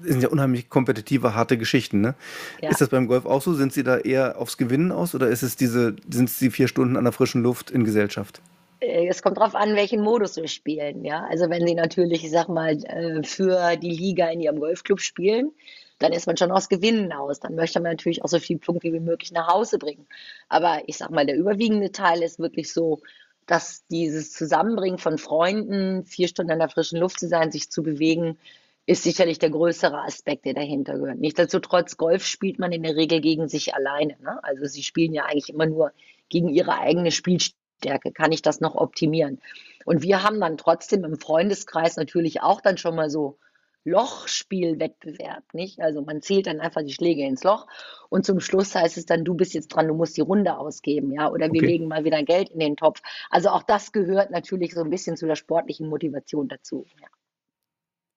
sind ja unheimlich kompetitive, harte Geschichten. Ne? Ja. Ist das beim Golf auch so? Sind Sie da eher aufs Gewinnen aus oder ist es diese, sind es die vier Stunden an der frischen Luft in Gesellschaft? Äh, es kommt darauf an, welchen Modus wir spielen. Ja? Also wenn Sie natürlich, ich sag mal, äh, für die Liga in Ihrem Golfclub spielen, dann ist man schon aus Gewinnen aus. Dann möchte man natürlich auch so viele Punkte wie möglich nach Hause bringen. Aber ich sag mal, der überwiegende Teil ist wirklich so, dass dieses Zusammenbringen von Freunden, vier Stunden an der frischen Luft zu sein, sich zu bewegen, ist sicherlich der größere Aspekt, der dahinter gehört. Nichtsdestotrotz, Golf spielt man in der Regel gegen sich alleine. Ne? Also sie spielen ja eigentlich immer nur gegen ihre eigene Spielstärke. Kann ich das noch optimieren? Und wir haben dann trotzdem im Freundeskreis natürlich auch dann schon mal so Lochspielwettbewerb, nicht? Also man zählt dann einfach die Schläge ins Loch und zum Schluss heißt es dann, du bist jetzt dran, du musst die Runde ausgeben, ja, oder wir okay. legen mal wieder Geld in den Topf. Also auch das gehört natürlich so ein bisschen zu der sportlichen Motivation dazu. Ja.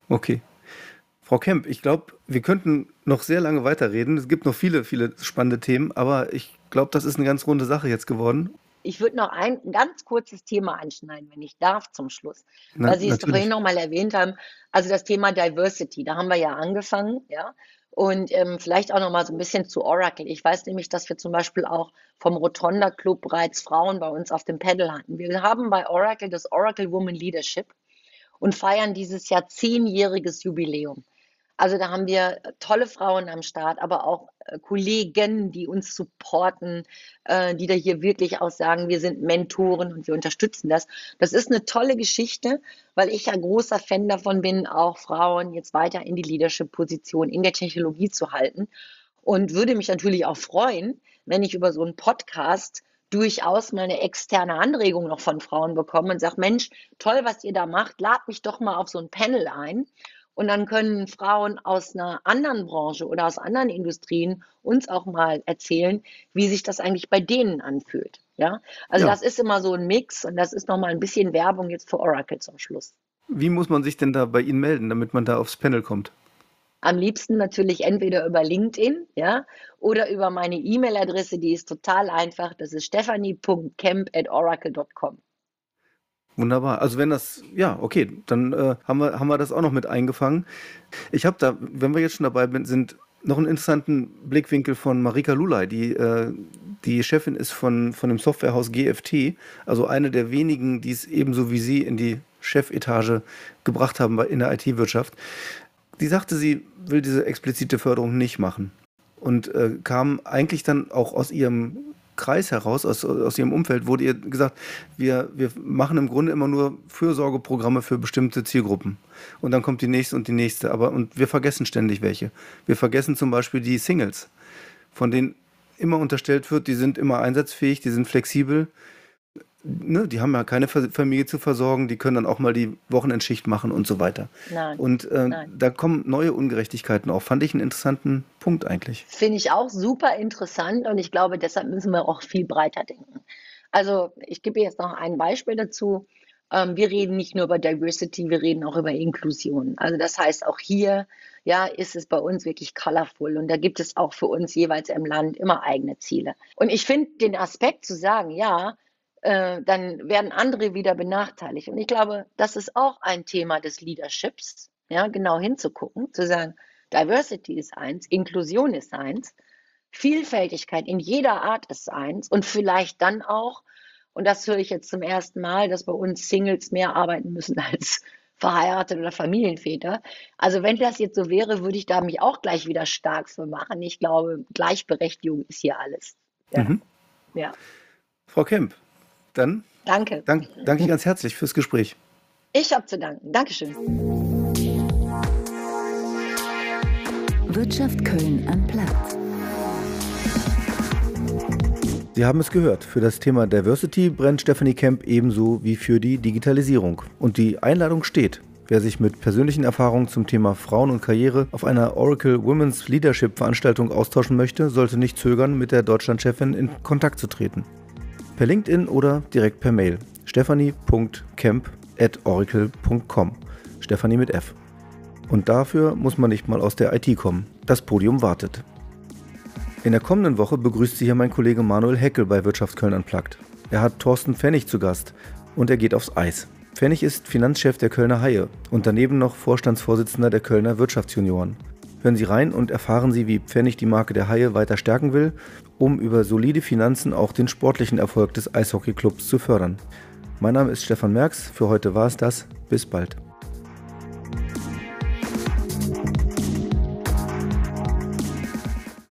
Okay. Frau Kemp, ich glaube, wir könnten noch sehr lange weiterreden. Es gibt noch viele, viele spannende Themen, aber ich glaube, das ist eine ganz runde Sache jetzt geworden. Ich würde noch ein ganz kurzes Thema anschneiden, wenn ich darf, zum Schluss. Na, weil Sie es vorhin noch mal erwähnt haben. Also das Thema Diversity, da haben wir ja angefangen, ja. Und ähm, vielleicht auch noch mal so ein bisschen zu Oracle. Ich weiß nämlich, dass wir zum Beispiel auch vom Rotonda Club bereits Frauen bei uns auf dem Pedal hatten. Wir haben bei Oracle das Oracle Woman Leadership und feiern dieses Jahr zehnjähriges Jubiläum. Also da haben wir tolle Frauen am Start, aber auch äh, Kollegen, die uns supporten, äh, die da hier wirklich auch sagen, wir sind Mentoren und wir unterstützen das. Das ist eine tolle Geschichte, weil ich ja großer Fan davon bin, auch Frauen jetzt weiter in die Leadership-Position in der Technologie zu halten. Und würde mich natürlich auch freuen, wenn ich über so einen Podcast durchaus mal eine externe Anregung noch von Frauen bekomme und sage, Mensch, toll, was ihr da macht, lad mich doch mal auf so ein Panel ein. Und dann können Frauen aus einer anderen Branche oder aus anderen Industrien uns auch mal erzählen, wie sich das eigentlich bei denen anfühlt. Ja, also ja. das ist immer so ein Mix und das ist nochmal ein bisschen Werbung jetzt für Oracle zum Schluss. Wie muss man sich denn da bei Ihnen melden, damit man da aufs Panel kommt? Am liebsten natürlich entweder über LinkedIn, ja, oder über meine E-Mail-Adresse, die ist total einfach. Das ist stephanie.camp@oracle.com. Wunderbar. Also wenn das, ja, okay, dann äh, haben, wir, haben wir das auch noch mit eingefangen. Ich habe da, wenn wir jetzt schon dabei sind, noch einen interessanten Blickwinkel von Marika Lulay, die, äh, die Chefin ist von, von dem Softwarehaus GFT, also eine der wenigen, die es ebenso wie Sie in die Chefetage gebracht haben in der IT-Wirtschaft. Die sagte, sie will diese explizite Förderung nicht machen und äh, kam eigentlich dann auch aus ihrem Kreis heraus, aus, aus ihrem Umfeld, wurde ihr gesagt, wir, wir machen im Grunde immer nur Fürsorgeprogramme für bestimmte Zielgruppen. Und dann kommt die nächste und die nächste. Aber und wir vergessen ständig welche. Wir vergessen zum Beispiel die Singles, von denen immer unterstellt wird, die sind immer einsatzfähig, die sind flexibel. Ne, die haben ja keine Familie zu versorgen, die können dann auch mal die Wochenendschicht machen und so weiter. Nein. Und äh, Nein. da kommen neue Ungerechtigkeiten auf. Fand ich einen interessanten Punkt eigentlich. Finde ich auch super interessant und ich glaube, deshalb müssen wir auch viel breiter denken. Also ich gebe jetzt noch ein Beispiel dazu. Ähm, wir reden nicht nur über Diversity, wir reden auch über Inklusion. Also das heißt, auch hier ja, ist es bei uns wirklich colorful und da gibt es auch für uns jeweils im Land immer eigene Ziele. Und ich finde den Aspekt zu sagen, ja, äh, dann werden andere wieder benachteiligt. Und ich glaube, das ist auch ein Thema des Leaderships, ja, genau hinzugucken, zu sagen, Diversity ist eins, Inklusion ist eins, Vielfältigkeit in jeder Art ist eins und vielleicht dann auch und das höre ich jetzt zum ersten Mal, dass bei uns Singles mehr arbeiten müssen <laughs> als verheiratete oder Familienväter. Also wenn das jetzt so wäre, würde ich da mich auch gleich wieder stark für machen. Ich glaube, Gleichberechtigung ist hier alles. Ja. Mhm. ja. Frau Kemp, dann danke. Dank, danke ganz herzlich fürs Gespräch. Ich habe zu danken. Dankeschön. Wirtschaft Köln am Platz. Sie haben es gehört, für das Thema Diversity brennt Stephanie Kemp ebenso wie für die Digitalisierung. Und die Einladung steht. Wer sich mit persönlichen Erfahrungen zum Thema Frauen und Karriere auf einer Oracle Women's Leadership Veranstaltung austauschen möchte, sollte nicht zögern, mit der Deutschlandchefin in Kontakt zu treten. Per LinkedIn oder direkt per Mail. stephanie.kemp.oracle.com. Stephanie mit F. Und dafür muss man nicht mal aus der IT kommen. Das Podium wartet. In der kommenden Woche begrüßt Sie hier mein Kollege Manuel Heckel bei Wirtschaft Köln Unplugged. Er hat Thorsten Pfennig zu Gast und er geht aufs Eis. Pfennig ist Finanzchef der Kölner Haie und daneben noch Vorstandsvorsitzender der Kölner Wirtschaftsjunioren. Hören Sie rein und erfahren Sie, wie Pfennig die Marke der Haie weiter stärken will, um über solide Finanzen auch den sportlichen Erfolg des Eishockeyclubs zu fördern. Mein Name ist Stefan Merks, für heute war es das. Bis bald.